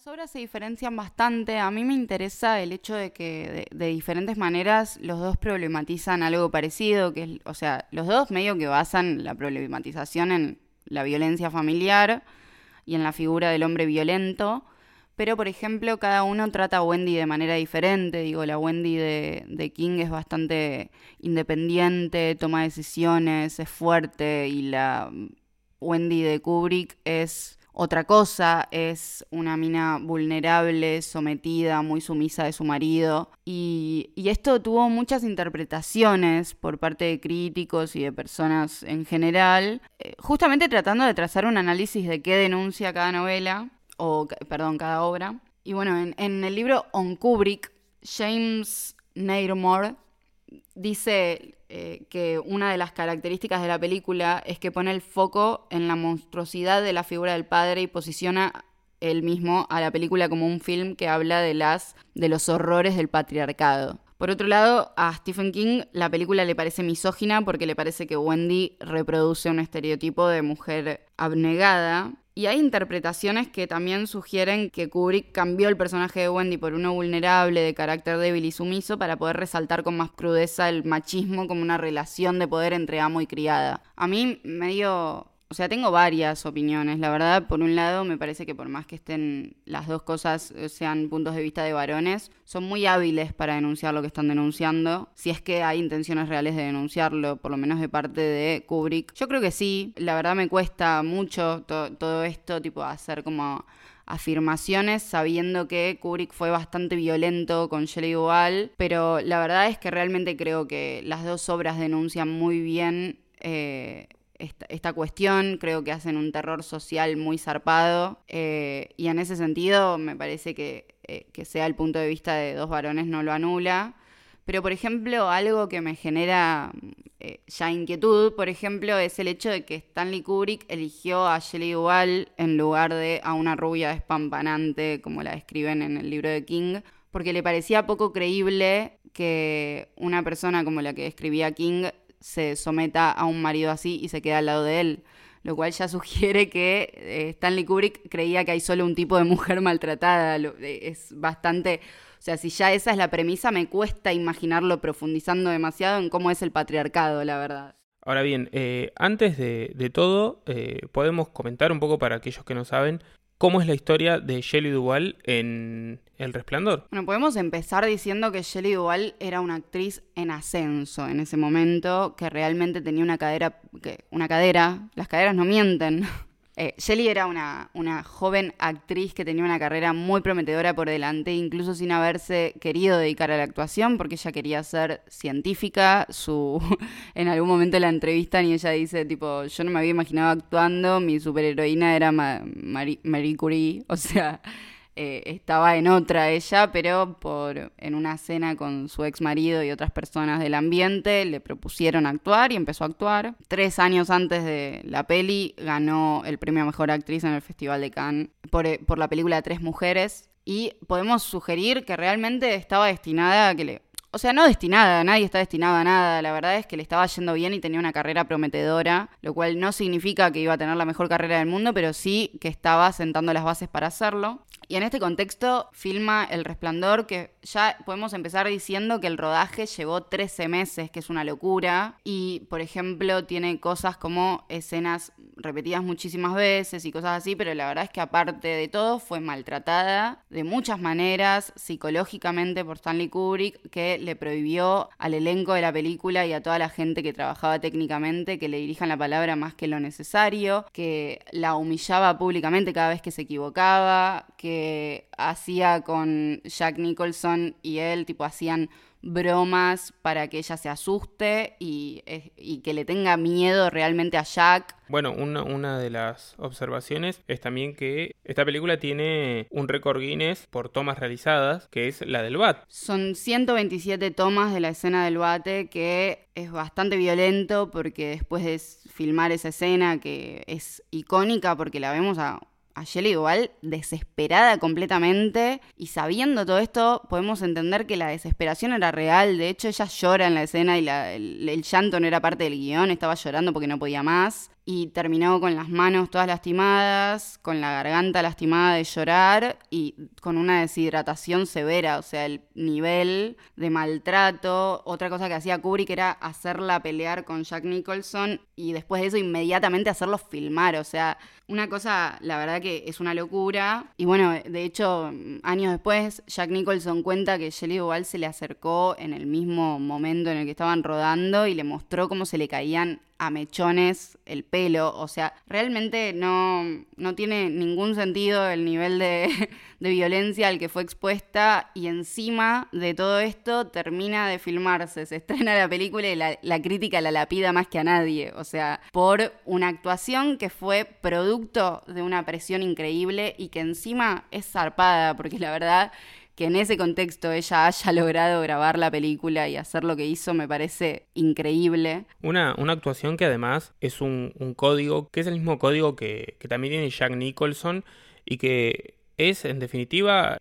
Las obras se diferencian bastante. A mí me interesa el hecho de que de, diferentes maneras los dos problematizan algo parecido, que es, o sea, los dos medio que basan la problematización en la violencia familiar y en la figura del hombre violento. Pero, por ejemplo, cada uno trata a Wendy de manera diferente. Digo, la Wendy de, de King es bastante independiente, toma decisiones, es fuerte, y la Wendy de Kubrick es otra cosa, es una mina vulnerable, sometida, muy sumisa de su marido. Y, y, esto tuvo muchas interpretaciones por parte de críticos y de personas en general, eh, justamente tratando de trazar un análisis de qué denuncia cada novela, o perdón, cada obra. Y bueno, en, el libro On Kubrick, James Nairmore dice eh, que una de las características de la película es que pone el foco en la monstruosidad de la figura del padre y posiciona él mismo a la película como un film que habla de las de los horrores del patriarcado. Por otro lado, a Stephen King la película le parece misógina porque le parece que Wendy reproduce un estereotipo de mujer abnegada. Y hay interpretaciones que también sugieren que Kubrick cambió el personaje de Wendy por uno vulnerable, de carácter débil y sumiso, para poder resaltar con más crudeza el machismo como una relación de poder entre amo y criada. A mí medio O sea, tengo varias opiniones. La verdad, por un lado, me parece que por más que estén las dos cosas eh, sean puntos de vista de varones, son muy hábiles para denunciar lo que están denunciando. Si es que hay intenciones reales de denunciarlo, por lo menos de parte de Kubrick. Yo creo que sí. La verdad me cuesta mucho todo esto, tipo, hacer como afirmaciones sabiendo que Kubrick fue bastante violento con Shelley Duvall, pero la verdad es que realmente creo que las dos obras denuncian muy bien eh, esta, cuestión, creo que hacen un terror social muy zarpado eh, y en ese sentido me parece que, eh, que sea el punto de vista de dos varones no lo anula. Pero, por ejemplo, algo que me genera eh, ya inquietud, por ejemplo, es el hecho de que Stanley Kubrick eligió a Shelley Duvall en lugar de a una rubia espampanante, como la describen en el libro de King, porque le parecía poco creíble que una persona como la que escribía King se someta a un marido así y se queda al lado de él. Lo cual ya sugiere que eh, Stanley Kubrick creía que hay solo un tipo de mujer maltratada. Eh, es bastante o sea, si ya esa es la premisa, me cuesta imaginarlo profundizando demasiado en cómo es el patriarcado, la verdad. Ahora bien, eh, antes de, todo, podemos comentar un poco para aquellos que no saben cómo es la historia de Shelley Duvall en El Resplandor. Bueno, podemos empezar diciendo que Shelley Duvall era una actriz en ascenso en ese momento, que realmente tenía una cadera, que, una cadera, las caderas no mienten, eh, Shelley era una, una, joven actriz que tenía una carrera muy prometedora por delante, incluso sin haberse querido dedicar a la actuación, porque ella quería ser científica. Su, en algún momento la entrevistan y ella dice, tipo, yo no me había imaginado actuando, mi superheroína era Marie Curie, o sea... Eh, estaba en otra ella, pero por en una cena con su ex marido y otras personas del ambiente le propusieron actuar y empezó a actuar. Tres años antes de la peli ganó el premio a mejor actriz en el Festival de Cannes por, eh, por la película Tres Mujeres. Y podemos sugerir que realmente estaba destinada a que le, o sea, no destinada, nadie está destinado a nada. La verdad es que le estaba yendo bien y tenía una carrera prometedora, lo cual no significa que iba a tener la mejor carrera del mundo, pero sí que estaba sentando las bases para hacerlo. Y en este contexto filma El Resplandor, que ya podemos empezar diciendo que el rodaje llevó 13 meses, que es una locura. Y, por ejemplo, tiene cosas como escenas repetidas muchísimas veces y cosas así, pero la verdad es que aparte de todo fue maltratada de muchas maneras psicológicamente por Stanley Kubrick, que le prohibió al elenco de la película y a toda la gente que trabajaba técnicamente que le dirijan la palabra más que lo necesario, que la humillaba públicamente cada vez que se equivocaba, que hacía con Jack Nicholson y él, tipo, hacían bromas para que ella se asuste y, y, que le tenga miedo realmente a Jack. Bueno, una, una, de las observaciones es también que esta película tiene un récord Guinness por tomas realizadas, que es la del bat. Son 127 tomas de la escena del bate, que es bastante violento porque después de filmar esa escena, que es icónica porque la vemos a a Shelley igual desesperada completamente. Y sabiendo todo esto podemos entender que la desesperación era real, de hecho ella llora en la escena y el, el, llanto no era parte del guion, estaba llorando porque no podía más y terminó con las manos todas lastimadas, con la garganta lastimada de llorar y con una deshidratación severa, o sea, el nivel de maltrato. Otra cosa que hacía Kubrick era hacerla pelear con Jack Nicholson y después de eso inmediatamente hacerlo filmar, o sea, una cosa, la verdad que es una locura. Y bueno, de hecho, años después, Jack Nicholson cuenta que Shelley Duvall se le acercó en el mismo momento en el que estaban rodando y le mostró cómo se le caían a mechones el pelo. O sea, realmente no, no tiene ningún sentido el nivel de, de, violencia al que fue expuesta. Y encima de todo esto termina de filmarse, se estrena la película y la, la crítica la lapida más que a nadie. O sea, por una actuación que fue producto de una presión increíble y que encima es zarpada, porque la verdad que en ese contexto ella haya logrado grabar la película y hacer lo que hizo me parece increíble. Una, una actuación que además es un, código, que es el mismo código que, también tiene Jack Nicholson y que es en definitiva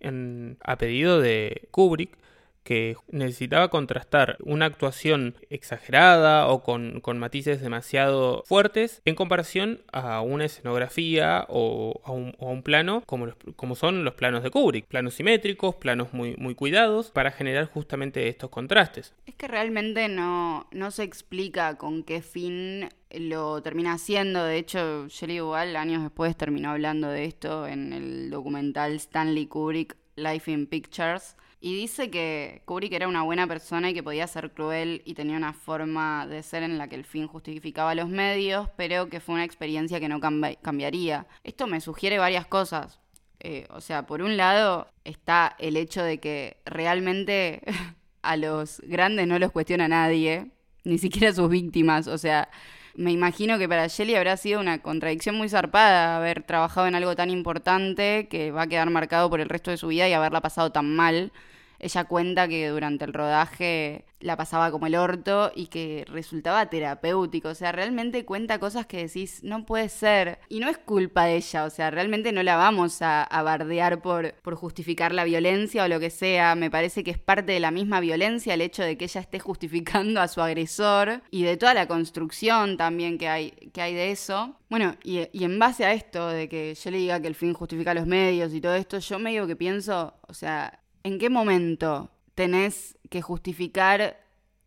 a pedido de Kubrick que necesitaba contrastar una actuación exagerada o con, con, matices demasiado fuertes en comparación a una escenografía o a un, plano como, como, son los planos de Kubrick, planos simétricos, planos muy, muy cuidados para generar justamente estos contrastes. Es que realmente no, no se explica con qué fin lo termina haciendo. De hecho, Shelley Duvall años después terminó hablando de esto en el documental Stanley Kubrick Life in Pictures y dice que Kubrick era una buena persona y que podía ser cruel y tenía una forma de ser en la que el fin justificaba los medios, pero que fue una experiencia que no cambi cambiaría. Esto me sugiere varias cosas. Eh, o sea, por un lado está el hecho de que realmente a los grandes no los cuestiona nadie, ni siquiera sus víctimas. O sea, me imagino que para Shelly habrá sido una contradicción muy zarpada haber trabajado en algo tan importante que va a quedar marcado por el resto de su vida y haberla pasado tan mal ella cuenta que durante el rodaje la pasaba como el orto y que resultaba terapéutico. O sea, realmente cuenta cosas que decís, no puede ser. Y no es culpa de ella, o sea, realmente no la vamos a, bardear por, por justificar la violencia o lo que sea. Me parece que es parte de la misma violencia el hecho de que ella esté justificando a su agresor y de toda la construcción también que hay, que hay de eso. Bueno, y, y en base a esto, de que yo le diga que el fin justifica los medios y todo esto, yo medio que pienso, o sea, ¿en qué momento tenés que justificar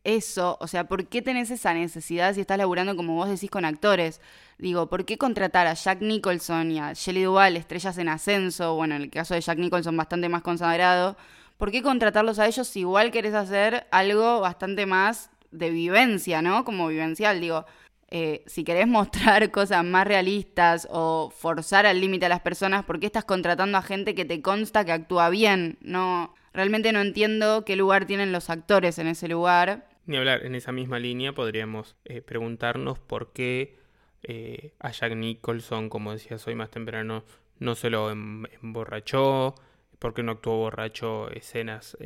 eso? O sea, ¿por qué tenés esa necesidad si estás laburando, como vos decís, con actores? Digo, ¿por qué contratar a Jack Nicholson y a Shelley Duvall, estrellas en ascenso? Bueno, en el caso de Jack Nicholson, bastante más consagrado. ¿Por qué contratarlos a ellos si igual querés hacer algo bastante más de vivencia, ¿no? Como vivencial, digo. Eh, si querés mostrar cosas más realistas o forzar al límite a las personas, ¿por qué estás contratando a gente que te consta que actúa bien? No, realmente no entiendo qué lugar tienen los actores en ese lugar. Ni hablar, en esa misma línea podríamos eh, preguntarnos por qué eh, a Jack Nicholson, como decías hoy más temprano, no se lo em, emborrachó, por qué no actuó borracho escenas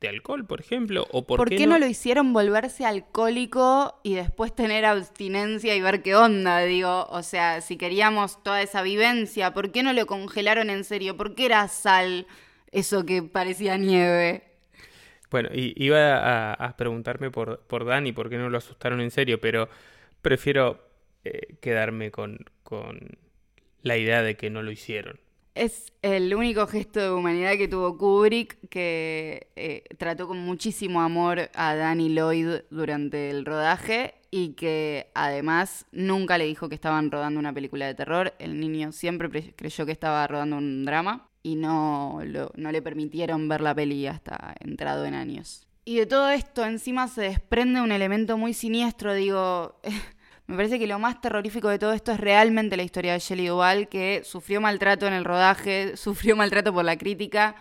de alcohol, por ejemplo? ¿O por, qué, no... lo hicieron volverse alcohólico y después tener abstinencia y ver qué onda? Digo, o sea, si queríamos toda esa vivencia, ¿por qué no lo congelaron en serio? ¿Por qué era sal eso que parecía nieve? Bueno, y, iba a, preguntarme por, por Dani, por qué no lo asustaron en serio, pero prefiero eh, quedarme con, con la idea de que no lo hicieron. Es el único gesto de humanidad que tuvo Kubrick, que eh, trató con muchísimo amor a Danny Lloyd durante el rodaje y que además nunca le dijo que estaban rodando una película de terror. El niño siempre creyó que estaba rodando un drama y no, no le permitieron ver la peli hasta entrado en años. Y de todo esto encima se desprende un elemento muy siniestro, digo... Me parece que lo más terrorífico de todo esto es realmente la historia de Shelley Duvall, que sufrió maltrato en el rodaje, sufrió maltrato por la crítica,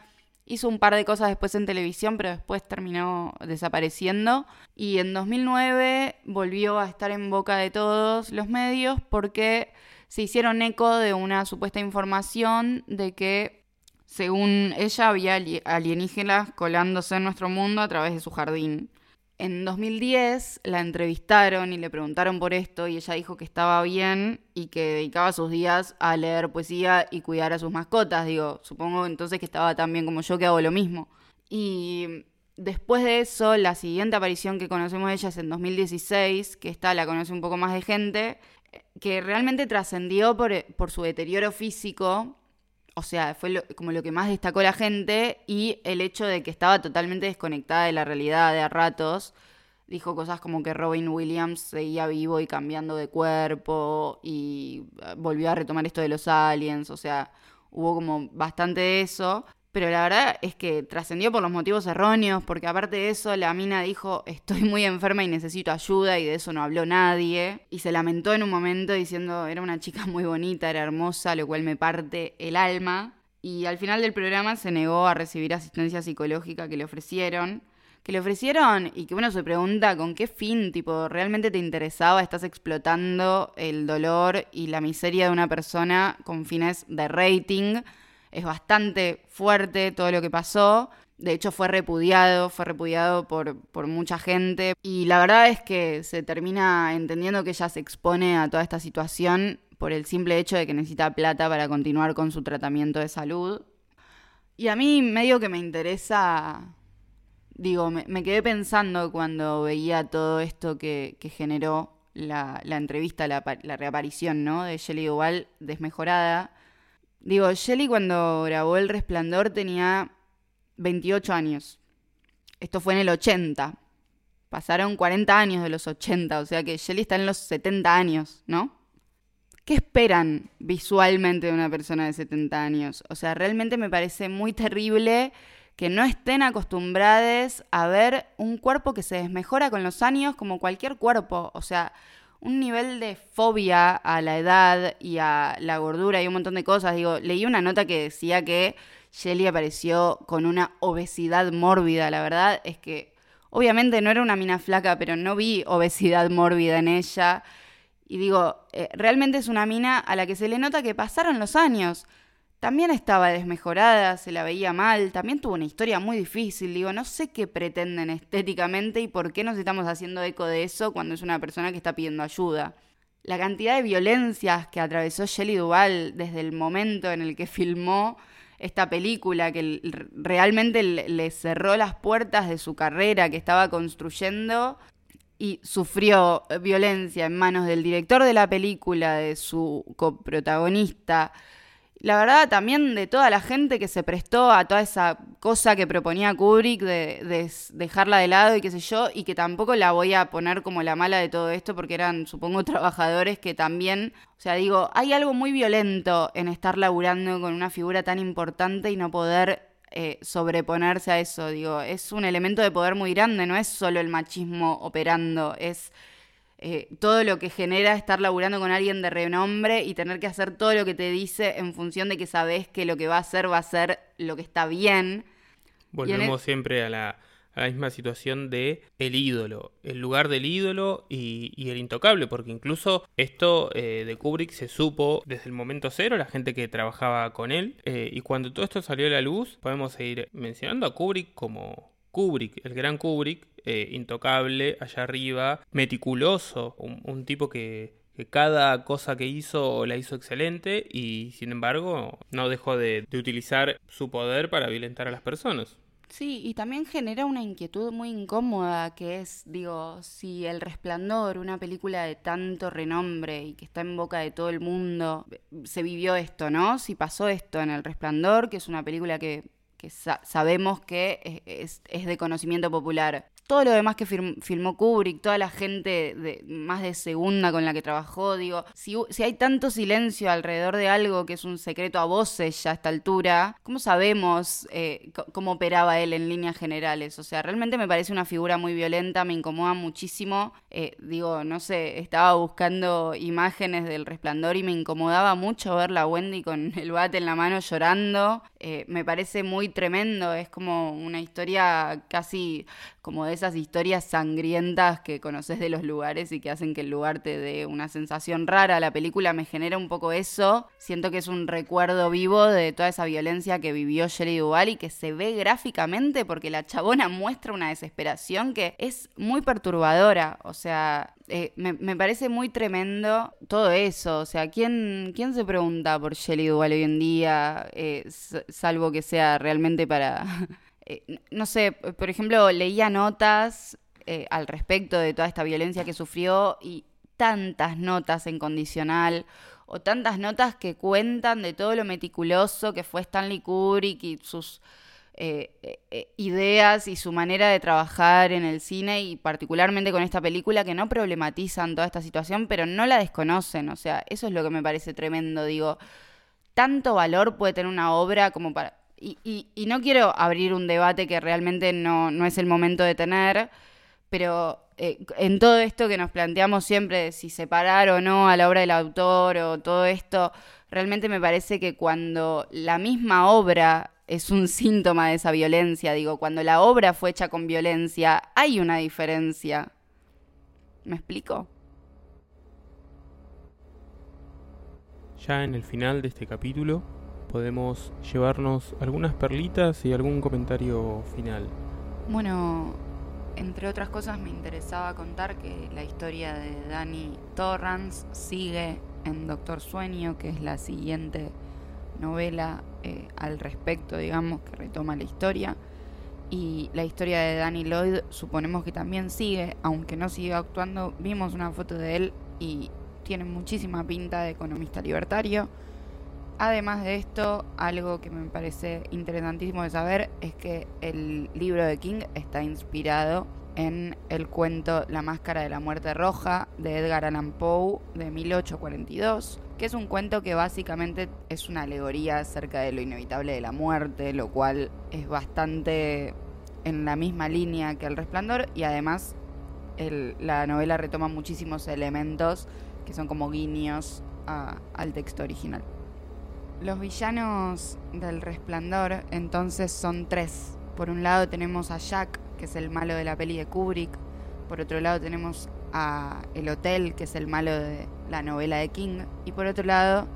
hizo un par de cosas después en televisión, pero después terminó desapareciendo. Y en 2009 volvió a estar en boca de todos los medios porque se hicieron eco de una supuesta información de que, según ella, había alienígenas colándose en nuestro mundo a través de su jardín. En 2010 la entrevistaron y le preguntaron por esto y ella dijo que estaba bien y que dedicaba sus días a leer poesía y cuidar a sus mascotas. Digo, supongo entonces que estaba tan bien como yo que hago lo mismo. Y después de eso, la siguiente aparición que conocemos de ella es en 2016, que esta la conoce un poco más de gente, que realmente trascendió por, por su deterioro físico o sea, fue como lo que más destacó la gente y el hecho de que estaba totalmente desconectada de la realidad de a ratos. Dijo cosas como que Robin Williams seguía vivo y cambiando de cuerpo y eh, volvió a retomar esto de los aliens, o sea, hubo como bastante de eso. Pero la verdad es que trascendió por los motivos erróneos, porque aparte de eso, la mina dijo, estoy muy enferma y necesito ayuda, y de eso no habló nadie. Y se lamentó en un momento diciendo, era una chica muy bonita, era hermosa, lo cual me parte el alma. Y al final del programa se negó a recibir asistencia psicológica que le ofrecieron. Que le ofrecieron y que uno se pregunta con qué fin, tipo, ¿realmente te interesaba? ¿Estás explotando el dolor y la miseria de una persona con fines de rating? Es bastante fuerte todo lo que pasó. De hecho, fue repudiado, fue repudiado por, por, mucha gente. Y la verdad es que se termina entendiendo que ella se expone a toda esta situación por el simple hecho de que necesita plata para continuar con su tratamiento de salud. Y a mí medio que me interesa digo, me, quedé pensando cuando veía todo esto que, que generó la, la entrevista, la, pa- la reaparición, ¿no? De Shelley Duvall desmejorada. Digo, Shelley cuando grabó El Resplandor tenía 28 años. Esto fue en el 80. Pasaron 40 años de los 80, o sea que Shelley está en los 70 años, ¿no? ¿Qué esperan visualmente de una persona de 70 años? O sea, realmente me parece muy terrible que no estén acostumbrados a ver un cuerpo que se desmejora con los años como cualquier cuerpo. O sea, un nivel de fobia a la edad y a la gordura y un montón de cosas. Digo, leí una nota que decía que Shelly apareció con una obesidad mórbida. La verdad es que obviamente no era una mina flaca, pero no vi obesidad mórbida en ella. Y digo, eh, realmente es una mina a la que se le nota que pasaron los años. También estaba desmejorada, se la veía mal, también tuvo una historia muy difícil. Digo, no sé qué pretenden estéticamente y por qué nos estamos haciendo eco de eso cuando es una persona que está pidiendo ayuda. La cantidad de violencias que atravesó Shelley Duvall desde el momento en el que filmó esta película, que realmente le le cerró las puertas de su carrera que estaba construyendo y sufrió eh, violencia en manos del director de la película, de su coprotagonista. La verdad, también de toda la gente que se prestó a toda esa cosa que proponía Kubrick de, de dejarla de lado y qué sé yo, y que tampoco la voy a poner como la mala de todo esto porque eran, supongo, trabajadores que también, o sea, digo, hay algo muy violento en estar laburando con una figura tan importante y no poder eh, sobreponerse a eso. Digo, es un elemento de poder muy grande, no es solo el machismo operando, es eh, todo lo que genera estar laburando con alguien de renombre y tener que hacer todo lo que te dice en función de que sabes que lo que va a hacer va a ser lo que está bien. Volvemos el- siempre a la, misma situación de el ídolo, el lugar del ídolo y, y el intocable, porque incluso esto eh, de Kubrick se supo desde el momento cero, la gente que trabajaba con él, eh, y cuando todo esto salió a la luz, podemos seguir mencionando a Kubrick como Kubrick, el gran Kubrick, eh, intocable, allá arriba, meticuloso, un, tipo que, cada cosa que hizo la hizo excelente y sin embargo no dejó de, utilizar su poder para violentar a las personas. Sí, y también genera una inquietud muy incómoda que es, digo, si El Resplandor, una película de tanto renombre y que está en boca de todo el mundo, se vivió esto, ¿no? Si pasó esto en El Resplandor, que es una película que, que sa- sabemos que es de conocimiento popular. Todo lo demás que filmó Kubrick, toda la gente más de segunda con la que trabajó, digo, si, si hay tanto silencio alrededor de algo que es un secreto a voces ya a esta altura, ¿cómo sabemos eh, cómo operaba él en líneas generales? O sea, realmente me parece una figura muy violenta, me incomoda muchísimo. Eh, digo, no sé, estaba buscando imágenes del resplandor y me incomodaba mucho ver la Wendy con el bate en la mano llorando. Eh, me parece muy tremendo, es como una historia casi como de esas historias sangrientas que conoces de los lugares y que hacen que el lugar te dé una sensación rara. La película me genera un poco eso. Siento que es un recuerdo vivo de toda esa violencia que vivió Shelley Duvall y que se ve gráficamente porque la chabona muestra una desesperación que es muy perturbadora. O sea, eh, me, me parece muy tremendo todo eso. O sea, ¿quién, quién se pregunta por Shelley Duvall hoy en día? Eh, salvo que sea realmente para... eh, no sé, por ejemplo, leía notas eh, al respecto de toda esta violencia que sufrió y tantas notas en condicional o tantas notas que cuentan de todo lo meticuloso que fue Stanley Kubrick y sus eh, eh, ideas y su manera de trabajar en el cine y particularmente con esta película que no problematizan toda esta situación pero no la desconocen, o sea, eso es lo que me parece tremendo, digo, tanto valor puede tener una obra como para... Y, no quiero abrir un debate que realmente no, no es el momento de tener, pero eh, en todo esto que nos planteamos siempre si separar o no a la obra del autor o todo esto, realmente me parece que cuando la misma obra es un síntoma de esa violencia, digo, cuando la obra fue hecha con violencia, hay una diferencia. ¿Me explico? Ya en el final de este capítulo podemos llevarnos algunas perlitas y algún comentario final. Bueno, entre otras cosas me interesaba contar que la historia de Danny Torrance sigue en Doctor Sueño, que es la siguiente novela eh, al respecto, digamos, que retoma la historia. Y la historia de Danny Lloyd suponemos que también sigue, aunque no sigue actuando. Vimos una foto de él y tiene muchísima pinta de economista libertario. Además de esto, algo que me parece interesantísimo de saber es que el libro de King está inspirado en el cuento La Máscara de la Muerte Roja de Edgar Allan Poe de 1842, que es un cuento que básicamente es una alegoría acerca de lo inevitable de la muerte, lo cual es bastante en la misma línea que El Resplandor y además la novela retoma muchísimos elementos que son como guiños al texto original. Los villanos del Resplandor entonces son tres. Por un lado tenemos a Jack, que es el malo de la peli de Kubrick. Por otro lado tenemos a El Hotel, que es el malo de la novela de King. Y por otro lado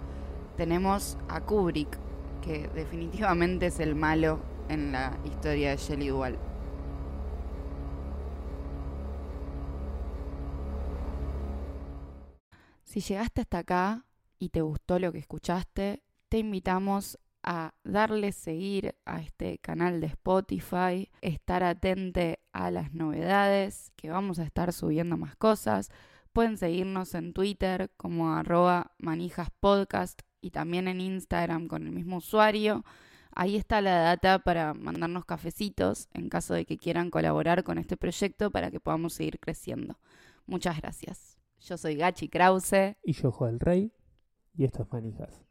tenemos a Kubrick, que definitivamente es el malo en la historia de Shelley Duvall. Si llegaste hasta acá y te gustó lo que escuchaste, te invitamos a darle seguir a este canal de Spotify, estar atente a las novedades, que vamos a estar subiendo más cosas. Pueden seguirnos en Twitter como arroba manijaspodcast y también en Instagram con el mismo usuario. Ahí está la data para mandarnos cafecitos en caso de que quieran colaborar con este proyecto para que podamos seguir creciendo. Muchas gracias. Yo soy Gachi Krause. Y yo, Joel Rey, y esto es Manijas.